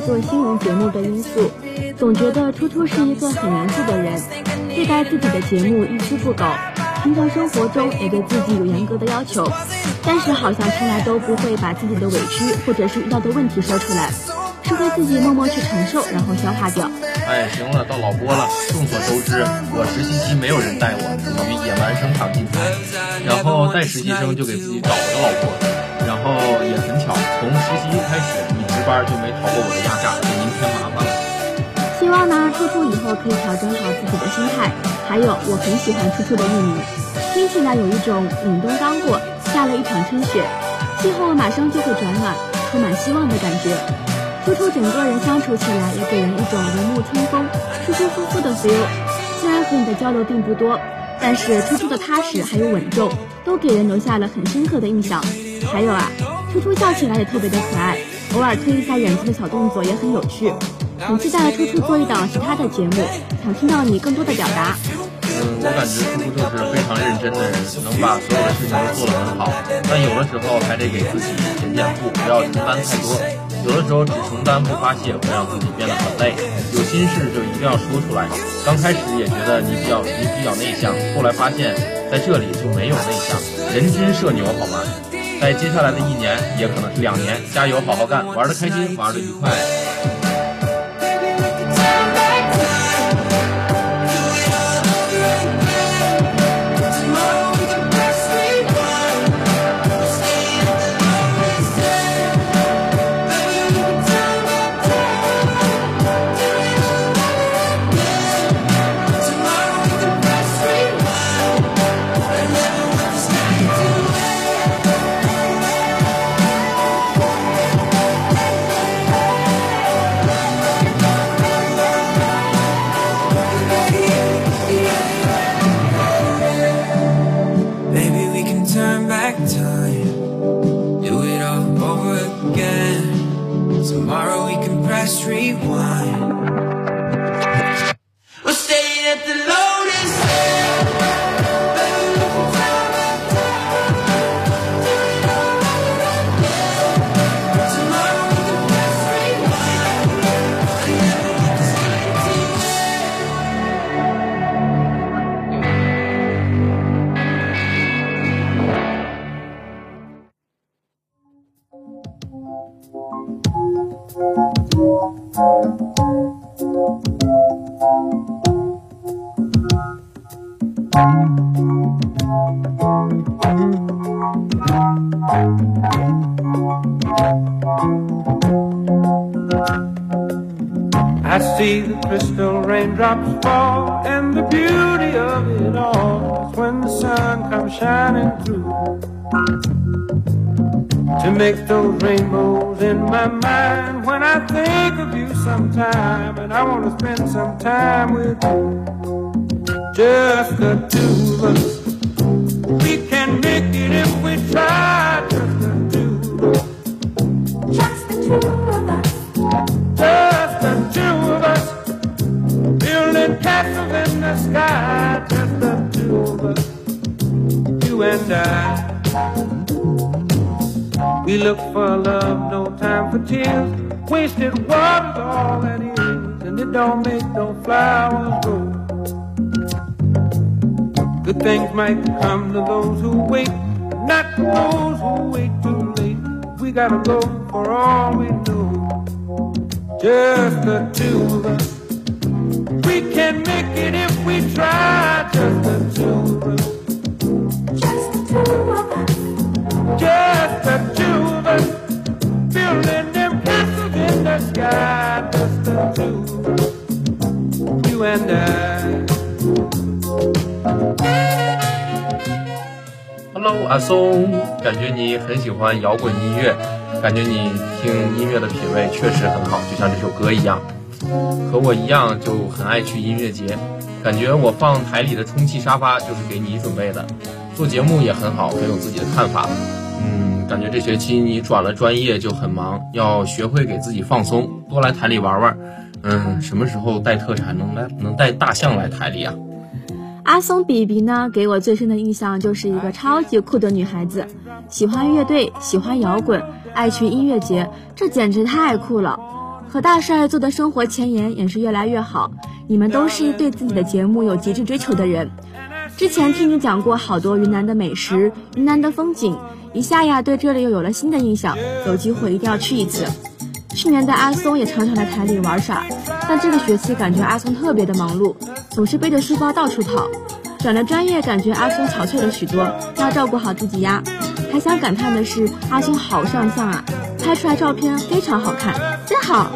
做新闻节目的因素，总觉得初初是一个很严肃的人，对待自己的节目一丝不苟，平常生活中也对自己有严格的要求，但是好像从来都不会把自己的委屈或者是遇到的问题说出来，是会自己默默去承受，然后消化掉。哎，行了，到老郭了。众所周知，我实习期没有人带我，属于野蛮生长进台。然后带实习生就给自己找了个老婆，然后也很巧，从实习一开始，值班就没逃过我的压榨，给您添麻烦了。希望呢，初初以后可以调整好自己的心态。还有，我很喜欢初初的艺名，听起来有一种凛冬刚过，下了一场春雪，气候马上就会转暖，充满希望的感觉。初初整个人相处起来也给人一种如沐春风、舒舒服服的 feel。虽然和你的交流并不多，但是初初的踏实还有稳重，都给人留下了很深刻的印象。还有啊，初初笑起来也特别的可爱，偶尔推一下眼睛的小动作也很有趣。很期待初初做一档其他的节目，想听到你更多的表达。嗯，我感觉初初就是非常认真的人，能把所有的事情都做得很好。但有的时候还得给自己减减负，不要承担太多。有的时候只承担不发泄，会让自己变得很累。有心事就一定要说出来。刚开始也觉得你比较你比较内向，后来发现在这里就没有内向，人均社牛好吗？在接下来的一年，也可能是两年，加油，好好干，玩的开心，玩的愉快。Hello，阿松，感觉你很喜欢摇滚音乐，感觉你听音乐的品味确实很好，就像这首歌一样。和我一样，就很爱去音乐节，感觉我放台里的充气沙发就是给你准备的。做节目也很好，很有自己的看法。嗯，感觉这学期你转了专业就很忙，要学会给自己放松，多来台里玩玩。嗯，什么时候带特产能来能带大象来台里啊？阿松比比呢，给我最深的印象就是一个超级酷的女孩子，喜欢乐队，喜欢摇滚，爱去音乐节，这简直太酷了。和大帅做的生活前沿也是越来越好。你们都是对自己的节目有极致追求的人。之前听你讲过好多云南的美食、云南的风景，一下呀对这里又有了新的印象，有机会一定要去一次。去年的阿松也常常来台里玩耍，但这个学期感觉阿松特别的忙碌，总是背着书包到处跑。转了专业，感觉阿松憔悴了许多，要照顾好自己呀。还想感叹的是，阿松好上相啊，拍出来照片非常好看，真好。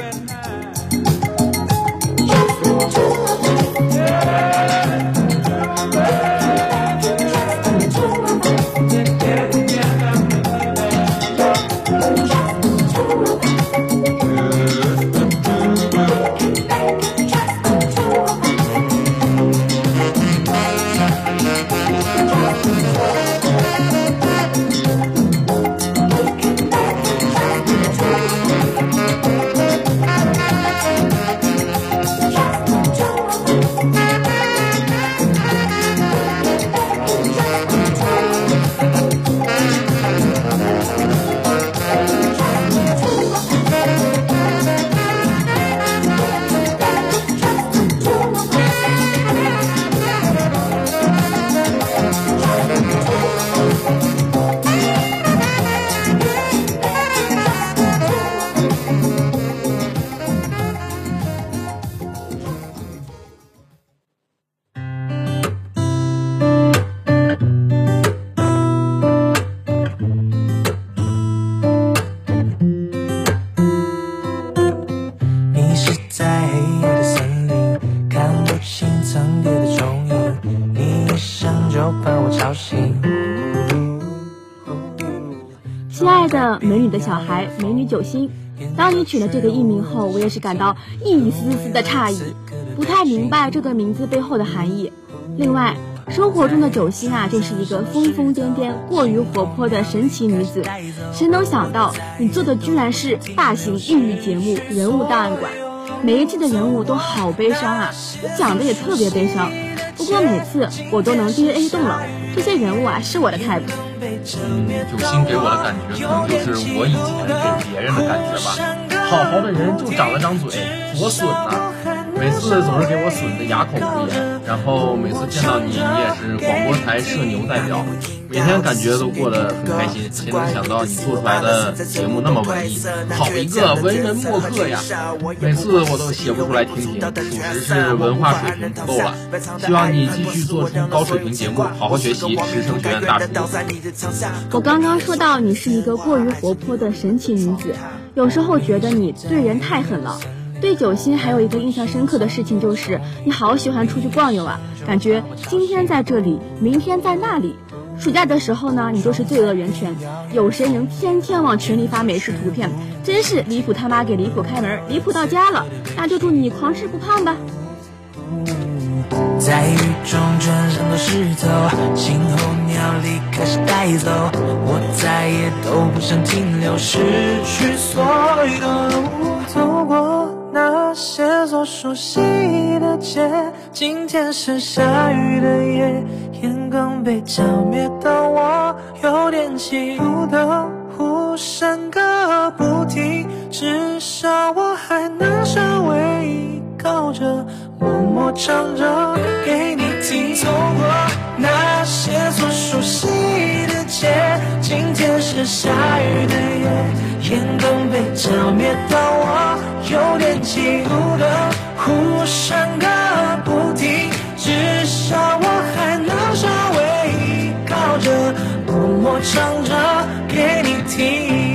小孩，美女九星，当你取了这个艺名后，我也是感到一丝丝的诧异，不太明白这个名字背后的含义。另外，生活中的九星啊，就是一个疯疯癫癫、过于活泼的神奇女子。谁能想到，你做的居然是大型抑郁节目《人物档案馆》？每一季的人物都好悲伤啊，你讲的也特别悲伤。不过每次我都能 DNA 动了，这些人物啊是我的 type。嗯，九星给我的感觉可能就是我以前给别人的感觉吧。好好的人就长了张嘴，多损呐、每次总是给我损的哑口无言，然后每次见到你，你也是广播台社牛代表，每天感觉都过得很开心。谁能想到你做出来的节目那么文艺，好一个文人墨客呀！每次我都写不出来听听，属实是文化水平不够了。希望你继续做出高水平节目，好好学习，师生学院大厨。我刚刚说到你是一个过于活泼的神奇女子，有时候觉得你对人太狠了。对九星还有一个印象深刻的事情就是，你好喜欢出去逛游啊，感觉今天在这里，明天在那里。暑假的时候呢，你就是罪恶源泉，有谁能天天往群里发美食图片？真是离谱他妈给离谱开门，离谱到家了。那就祝你狂吃不胖吧。在雨中全身都湿透，信候鸟离开时带走，我再也都不想停留，失去所有，走过那些所熟悉的街，今天是下雨的夜，阳光被浇灭的我有点气，路灯忽闪个不停，至少我还能稍微依靠着。默默唱着给你听，走过那些所熟悉的街，今天是下雨的夜，阳光被浇灭到我有点气，路灯忽闪个不停，至少我还能稍微依靠着，默默唱着给你听。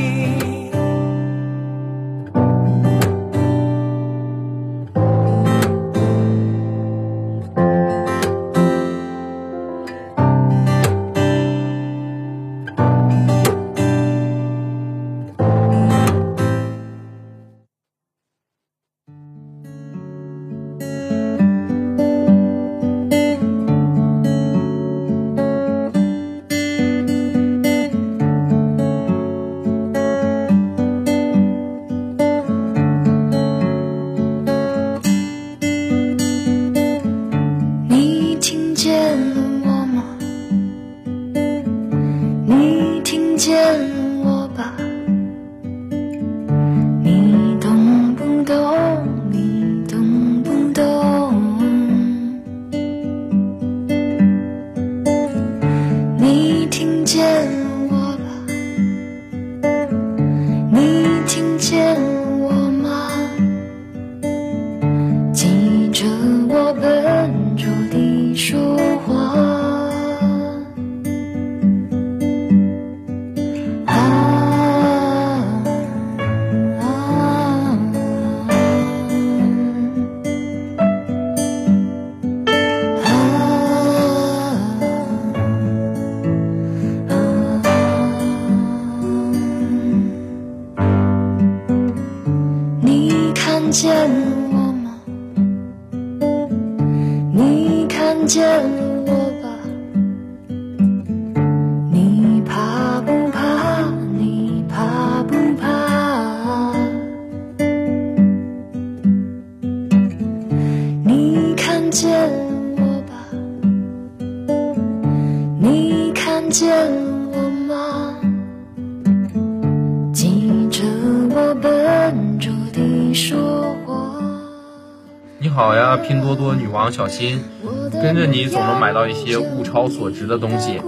王小新，跟着你总能买到一些物超所值的东西。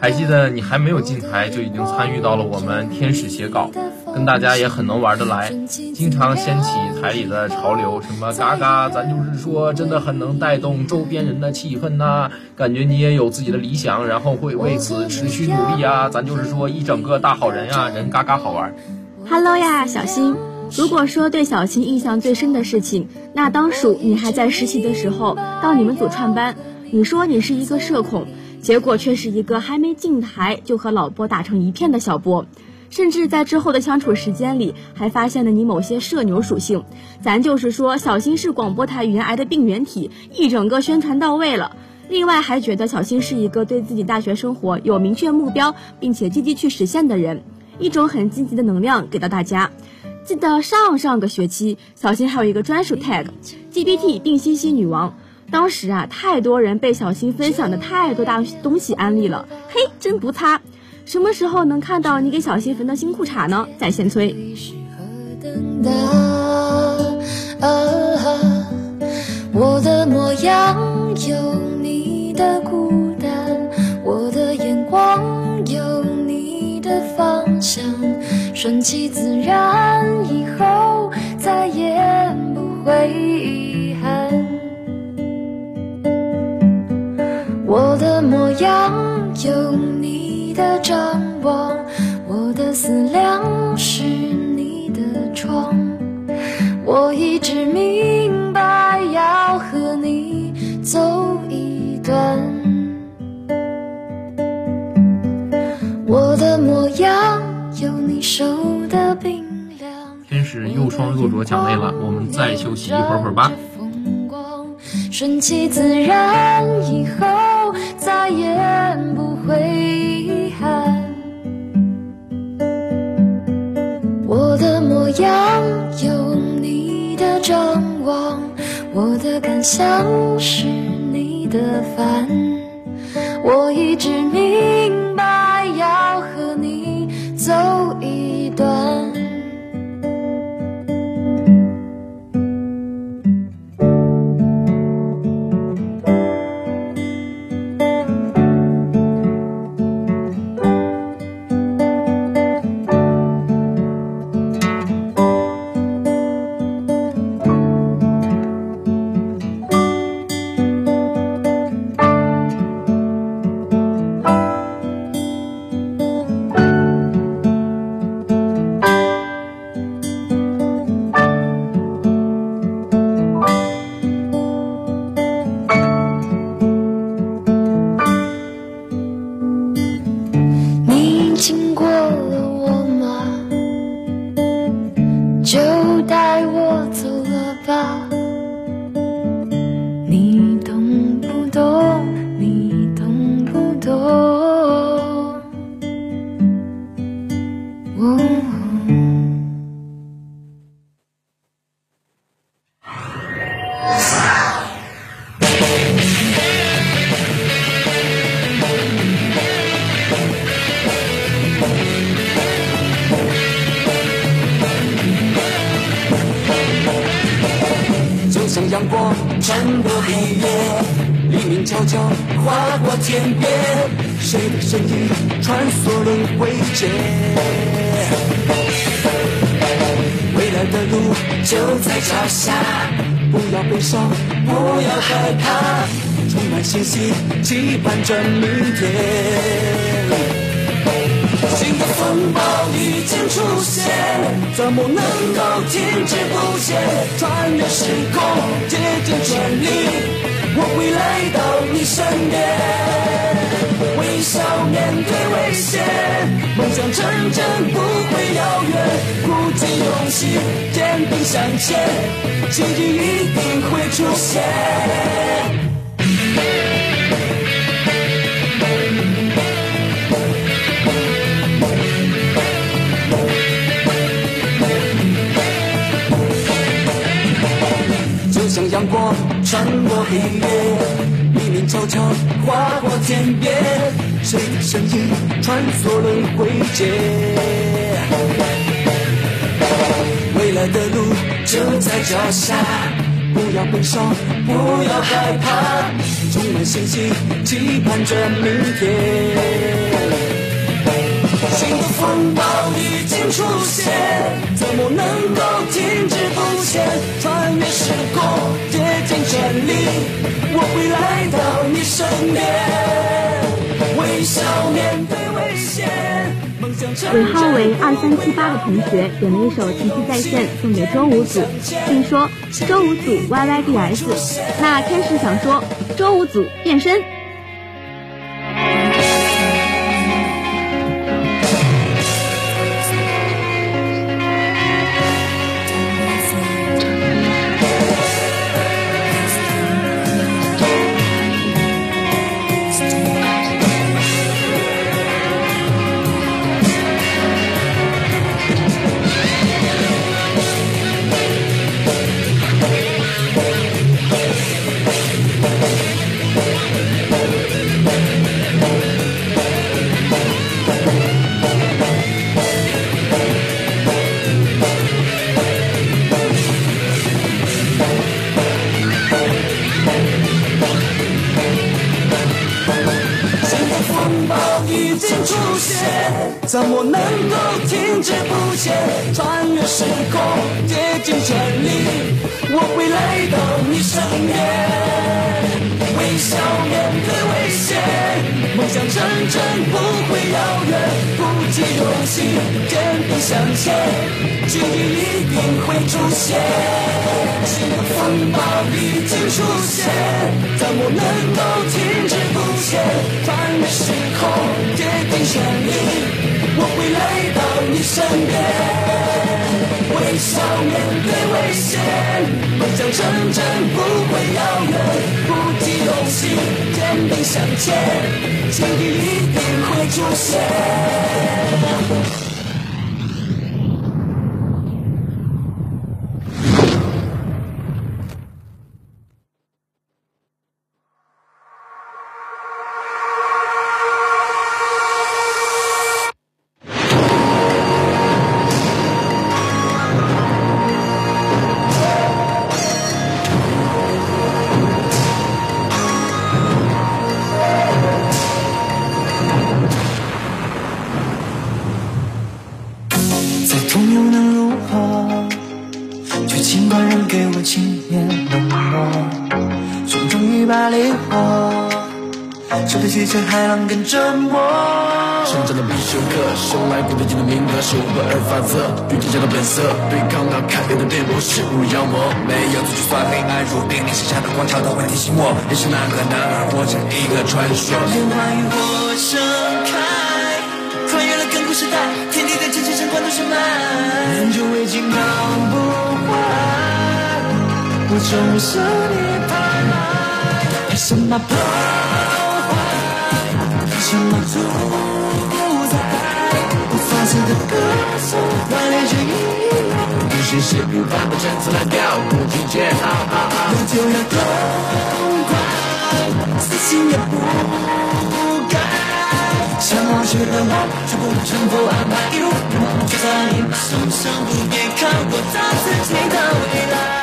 还记得你还没有进台就已经参与到了我们天使写稿，跟大家也很能玩得来，经常掀起台里的潮流，什么嘎嘎，咱就是说真的很能带动周边人的气氛呐、感觉你也有自己的理想，然后会为此持续努力啊，咱就是说一整个大好人呀、人嘎嘎好玩。Hello 呀，小新。如果说对小新印象最深的事情，那当属你还在实习的时候到你们组串班。你说你是一个社恐，结果却是一个还没进台就和老波打成一片的小波。甚至在之后的相处时间里，还发现了你某些社牛属性。咱就是说，小新是广播台原癌的病原体，一整个宣传到位了。另外还觉得小新是一个对自己大学生活有明确目标，并且积极去实现的人，一种很积极的能量给到大家。记得上上个学期，小新还有一个专属 tag，GPT 定西西女王。当时啊，太多人被小新分享的太多大东西安利了，嘿，真不擦。什么时候能看到你给小新缝的新裤衩呢？在线催。我的模样有你的孤单，我的眼光有你的方向，顺其自然，以后再也不会遗憾。我的模样有你的张望，我的思量是你的窗。我一直明白要和你走一段。我的模样。天使又双又着讲累了，我们再休息一会儿会儿吧。风光，顺其自然，以后再也不会遗憾。我的模样有你的张望，我的感想是你的烦。我一直明白要和你走一段。起勇气，坚定向前，奇迹一定会出现。就像阳光穿过黑夜，黎明悄悄划过天边，谁的身影穿梭轮回间？未来的路就在脚下，不要悲伤，不要害怕，充满信心，期盼着明天。新的风暴已经出现，怎么能够停滞不前？穿越时空，竭尽全力，我会来到你身边，微笑面对危险，尾号为二三七八的同学点了一首《奇迹再现》送给周五组，并说周五组 YYDS。那开始想说周五组变身。微笑面对危险，梦想成真不会遥远，鼓起勇气，坚定向前，奇迹一定会出现。车海浪更折磨。成长的必修课，生来不对劲的命格是无不二法则，与天下的本色，对抗那开裂的颠簸，势如妖魔。没有错，就算黑暗如冰，你写下的光桥都会提醒我，人生难和男儿活成一个传说。莲花与火盛开，穿越了亘古时代，天地的真情神关都是满，人就为金刚不坏，我终生涅槃，什么？什么主宰？我放肆的歌颂，怀恋着意不是谁不凡的陈词滥调，不拒绝啊啊啊！我就要痛快，死心也不改。想老去的我，却不臣服安排。一路就在你手上，不别看我造自己的未来。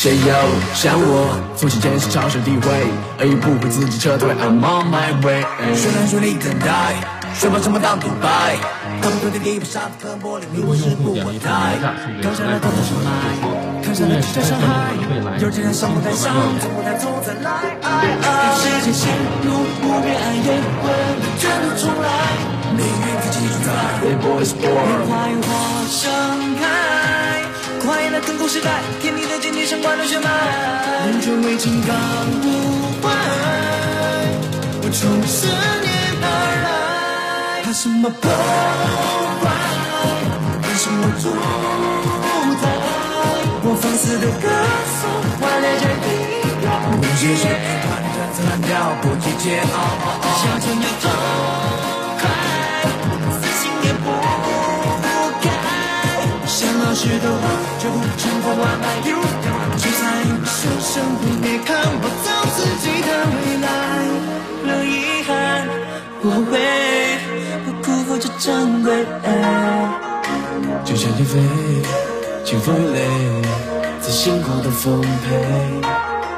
谁又想我，从前坚持超生地位，而已不会自己撤退。I'm on my way。虽然说你等待，却把什么当独白？他们对你地板上的玻璃，你我是不我待。刚下来的是麦，看上的有几人伤不太伤，从不太从再来。时间陷入无边暗夜，回忆卷土重来，命运自己主宰。开，跨越了亘古时代，天地的坚定上灌了血脉，人就为金刚不坏，我从十年而来，怕什么破坏？为什么主宰？我放肆的歌颂，怀恋着你。不谢谢，把你陈词滥调，不拒绝啊啊啊！想天想老实的我，绝不臣服安排。一路就在你手上，不别看我走自己的未来。留遗憾，不会不辜负这珍贵爱。就像天飞，清风与泪，在星空的丰沛。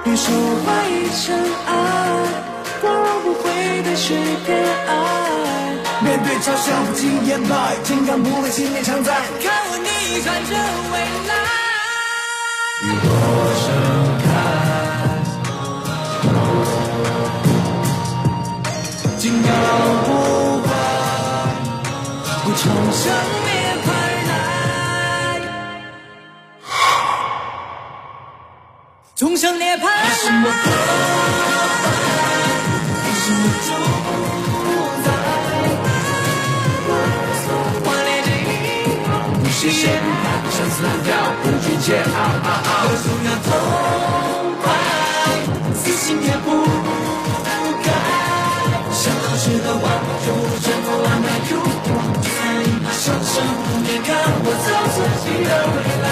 别说怀疑尘埃，光荣不会被谁偏爱。面对嘲笑不轻言败，金刚不会信念常在。看我逆转这未来。与我盛开，金刚不坏，我重生涅槃来，重生涅槃来。忘，不谢谢，陈词滥调，不拒绝啊啊啊！我总要痛快，死心也不改。想老实的话，就不臣服安排。就在你手上，不别看我走自己的未来。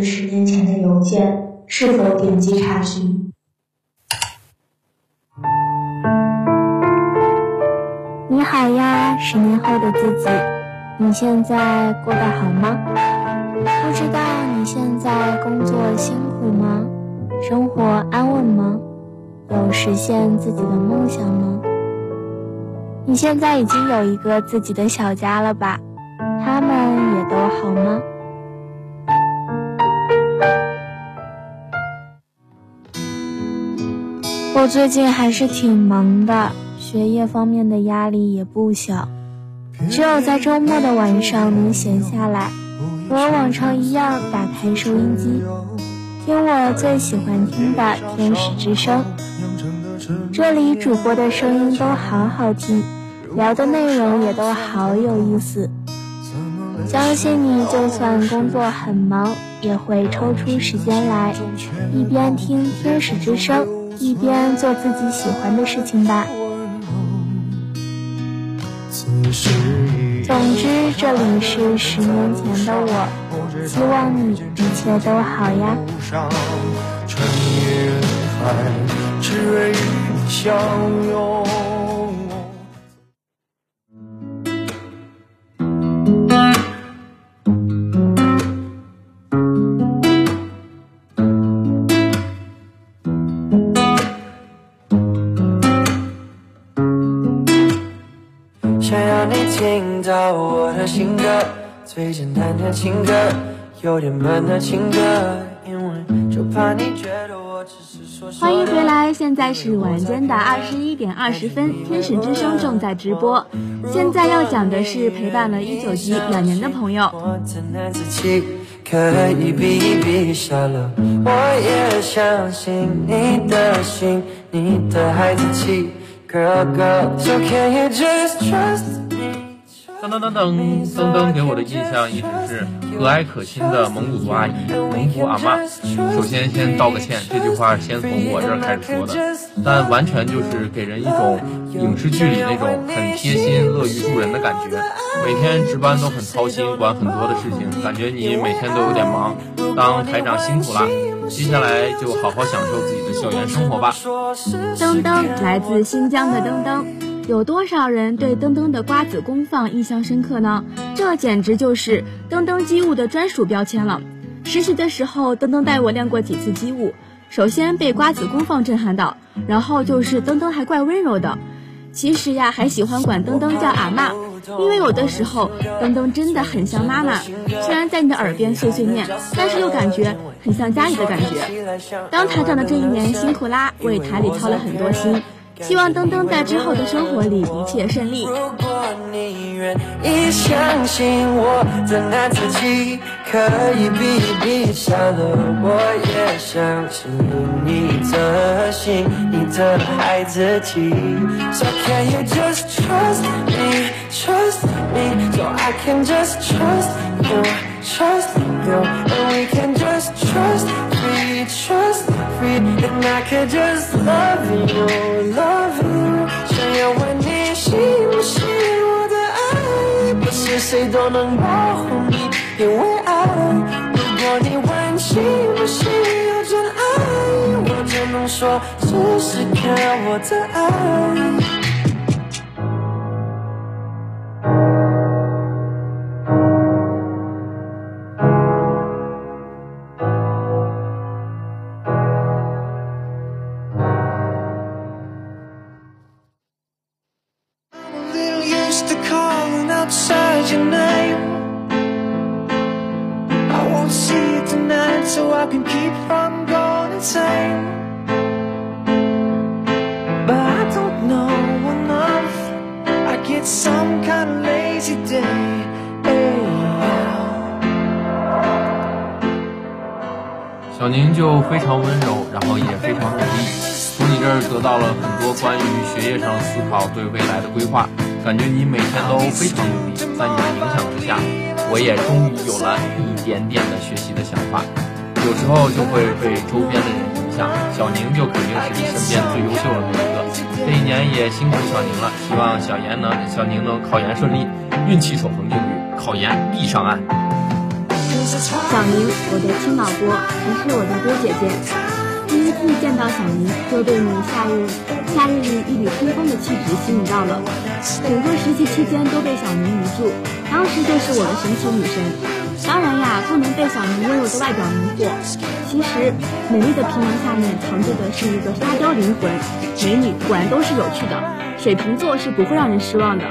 十年前的邮件是否点击查询你好呀十年后的自己你现在过得好吗？不知道你现在工作辛苦吗？生活安稳吗？有实现自己的梦想吗？你现在已经有一个自己的小家了吧？他们也都好吗？我最近还是挺忙的，学业方面的压力也不小。只有在周末的晚上能闲下来，和往常一样打开收音机，听我最喜欢听的《天使之声》。这里主播的声音都好好听，聊的内容也都好有意思。相信你就算工作很忙，也会抽出时间来，一边听《天使之声》。一边做自己喜欢的事情吧。总之，这里是十年前的我，希望你一切都好呀。相拥情歌，最简单的情歌，有点闷的情歌，因为就怕你觉得我只是说说。欢迎回来，现在是晚间的二十一点二十分，天使之声正在直播。现在要讲的是陪伴了一九级两年的朋友。可以比一比下了，我也相信你的心，你的孩子气，Girl girl, so can you just trust？噔噔噔噔噔噔，给我的印象一直是和蔼可亲的蒙古族阿姨、蒙古阿妈。首先先道个歉，这句话先从我这儿开始说的，但完全就是给人一种影视剧里那种很贴心、乐于助人的感觉。每天值班都很操心，管很多的事情，感觉你每天都有点忙。当台长辛苦了，接下来就好好享受自己的校园生活吧。噔噔，来自新疆的噔噔。有多少人对登登的瓜子功放印象深刻呢？这简直就是登登机务的专属标签了。实习的时候，登登带我练过几次机务，首先被瓜子功放震撼到，然后就是登登还怪温柔的。其实呀，还喜欢管登登叫阿妈，因为有的时候登登真的很像妈妈，虽然在你的耳边碎碎念，但是又感觉很像家里的感觉。当台长的这一年辛苦啦，为台里操了很多心。希望登登在之后的生活里一切顺利。如果你愿意相信我的男子气可以比一比下的，我也相信你的心，你的孩子气。So can you just trust me, trust me, so I can just trust you, trust you, and we can just trust trust free, and I can just love you, love you。想要问你信不信我的爱，不是谁都能保护你，因为爱。如果你问信不信有真爱，我只能说试试看我的爱。小宁就非常温柔，然后也非常努力。从你这儿得到了很多关于学业上思考、对未来的规划，感觉你每天都非常努力。在你的影响之下，我也终于有了一点点的学习的想法。有时候就会被周边的人影响，小宁就肯定是你身边最优秀的那一个。这一年也辛苦小宁了，希望小严能小宁能考研顺利，运气守恒定律，考研必上岸。小宁，我的亲老伯，还是我的多姐姐。第一次见到小宁，就被你夏日夏日里一缕清风的气质吸引到了。整个实习期间都被小宁迷住，当时就是我的神奇女神。当然呀，不能被小宁温柔的外表迷惑。其实，美丽的皮囊下面藏着的是一个沙雕灵魂。美女果然都是有趣的，水瓶座是不会让人失望的。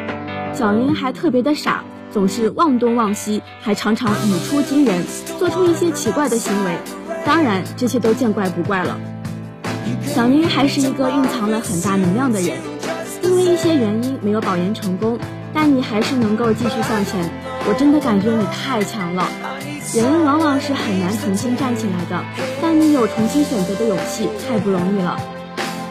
小宁还特别的傻，总是忘东忘西，还常常语出惊人，做出一些奇怪的行为。当然，这些都见怪不怪了。小宁还是一个蕴藏了很大能量的人，因为一些原因没有保研成功，但你还是能够继续向前。我真的感觉你太强了。人往往是很难重新站起来的，但你有重新选择的勇气，太不容易了。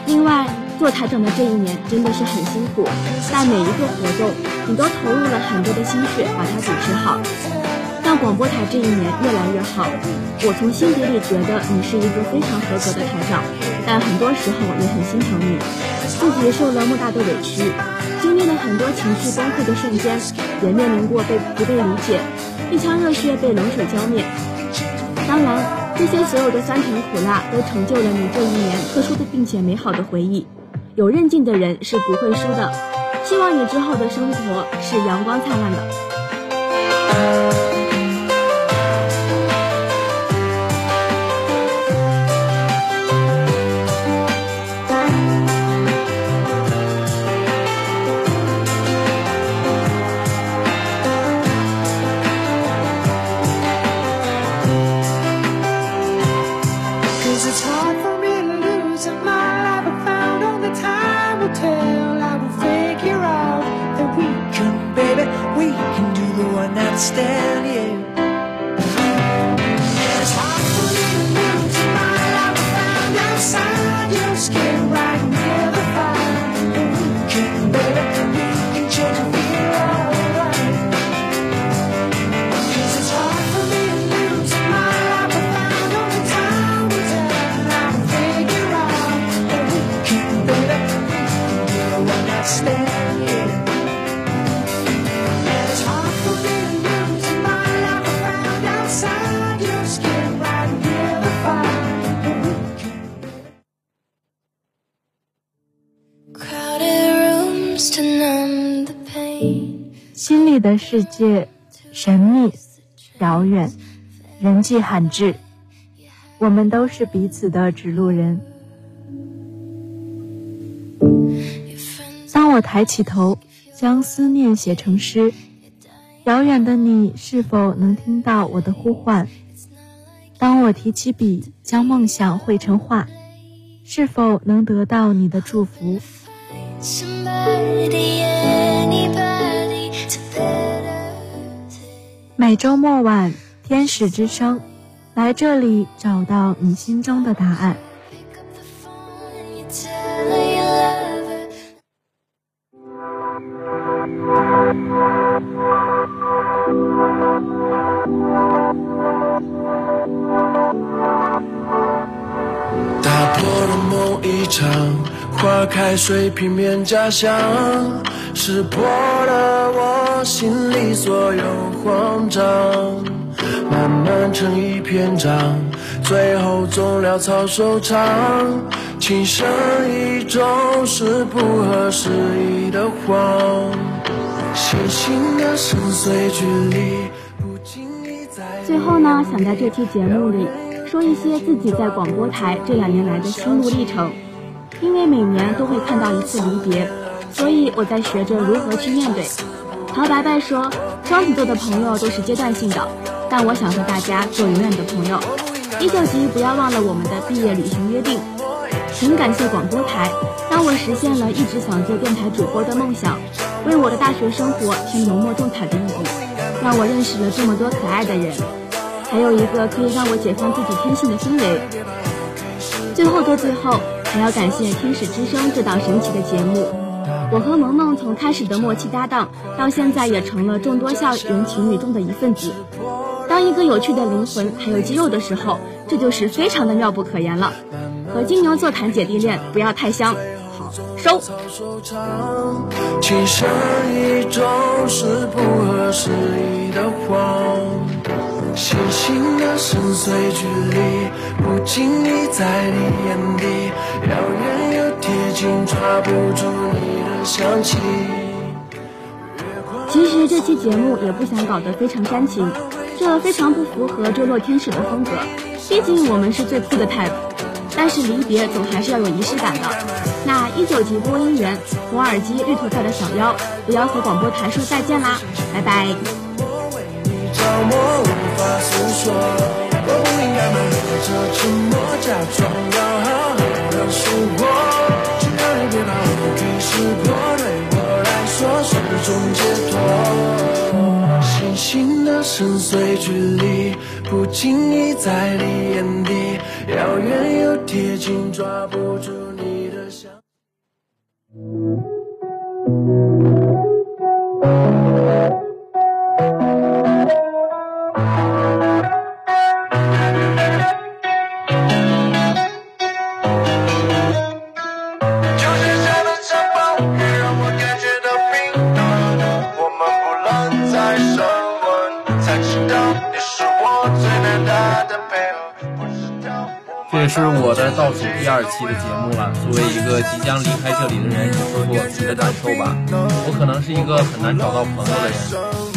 另外，做台长的这一年真的是很辛苦，但每一个活动你都投入了很多的心血，把它主持好，让广播台这一年越来越好。我从心底里觉得你是一个非常合格的台长，但很多时候也很心疼你，自己受了莫大的委屈。经历了很多情绪崩溃的瞬间，也面临过被不被理解，一腔热血被冷水浇灭。当然，这些所有的酸甜苦辣都成就了你这一年特殊的并且美好的回忆。有韧劲的人是不会输的。希望你之后的生活是阳光灿烂的。心的世界，神秘、遥远、人迹罕至，我们都是彼此的指路人。当我抬起头，将思念写成诗，遥远的你是否能听到我的呼唤？当我提起笔，将梦想绘成画，是否能得到你的祝福？每周末晚，天使之声，来这里找到你心中的答案。打破了梦一场，花开水平面假象，识破了我心里所有慌张，慢慢成一篇章，最后总潦草收场。情深意重是不合时宜的谎，细心的深邃距离，不经意在最后呢，想在这期节目里说一些自己在广播台这两年来的心路历程。因为每年都会看到一次离别，所以我在学着如何去面对。陶白白说，双子座的朋友都是阶段性的，但我想和大家做永远的朋友。一九级不要忘了我们的毕业旅行约定。很感谢广播台，让我实现了一直想做电台主播的梦想，为我的大学生活添浓墨重彩的一笔，让我认识了这么多可爱的人，还有一个可以让我解放自己天性的氛围。最后的最后。还要感谢《天使之声》这档神奇的节目，我和萌萌从开始的默契搭档，到现在也成了众多校园情侣中的一份子。当一个有趣的灵魂还有肌肉的时候，这就是非常的妙不可言了。和金牛座谈姐弟恋，不要太香。好，收。情深意重是不合时宜的谎。细心的深邃距离，不经意在你眼底，遥远又贴近，抓不住你的香气。其实这期节目也不想搞得非常煽情，这非常不符合坠落天使的风格。毕竟我们是最酷的 type，但是离别总还是要有仪式感的。那一九级播音员，红耳机绿头发的小妖，不要和广播台说再见啦，拜拜。着魔无法诉说，我不应该瞒着沉默，假装要好好的生活。只要你别把我给识破，对我来说是种解脱。星星的深邃距离，不经意在你眼底，遥远又贴近，抓不住你的笑。是我的倒数第二期的节目了。作为一个即将离开这里的人，你说说你的感受吧。我可能是一个很难找到朋友的人，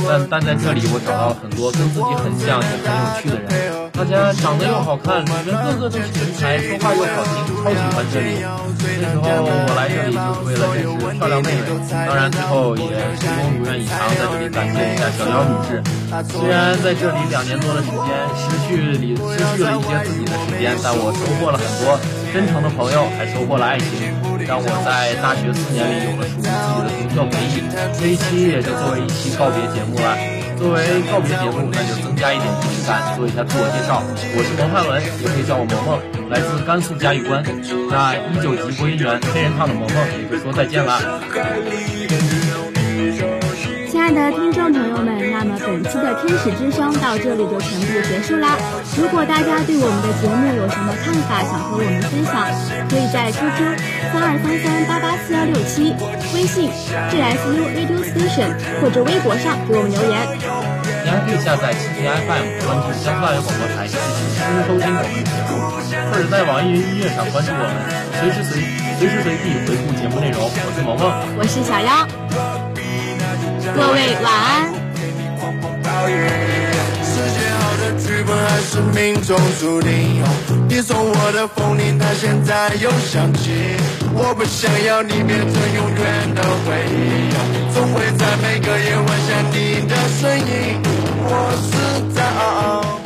但但在这里我找到了很多跟自己很像也很有趣的人。大家长得又好看，里面个个都是人才，说话又好听，超喜欢这里。那时候我来这里就是为了认识漂亮妹妹，当然最后也成功如愿以偿，在这里感谢一下小妖女士。虽然在这里两年多的时间，失去里失去了一些自己的时间，但我收获了很多真诚的朋友，还收获了爱情，让我在大学四年里有了属于自己的独特回忆。这一期也就作为一期告别节目了。作为告别节目，那就增加一点仪式感，做一下自我介绍。我是蒙汉文，也可以叫我萌萌，来自甘肃嘉峪关。那一九级播音员黑人烫的萌萌，也就说再见了。亲爱的听众朋友们，那么本期的天使之声到这里就全部结束啦。如果大家对我们的节目有什么看法，想和我们分享，可以在 QQ 三二三三八八四幺六七、微信 GSU Radio Station 或者微博上给我们留言。你还可以下载蜻蜓 FM，关注江苏大学广播台，进行实时收听我们的节目，或者在网易云音乐上关注我们，随时随随时随地回顾节目内容。我是萌萌，我是小妖，各位晚安。世界好的剧本还是命中注定。你送我的风铃，它现在又响起。我不想要你变成永远的回忆，总会在每个夜晚想你的身影。我是在。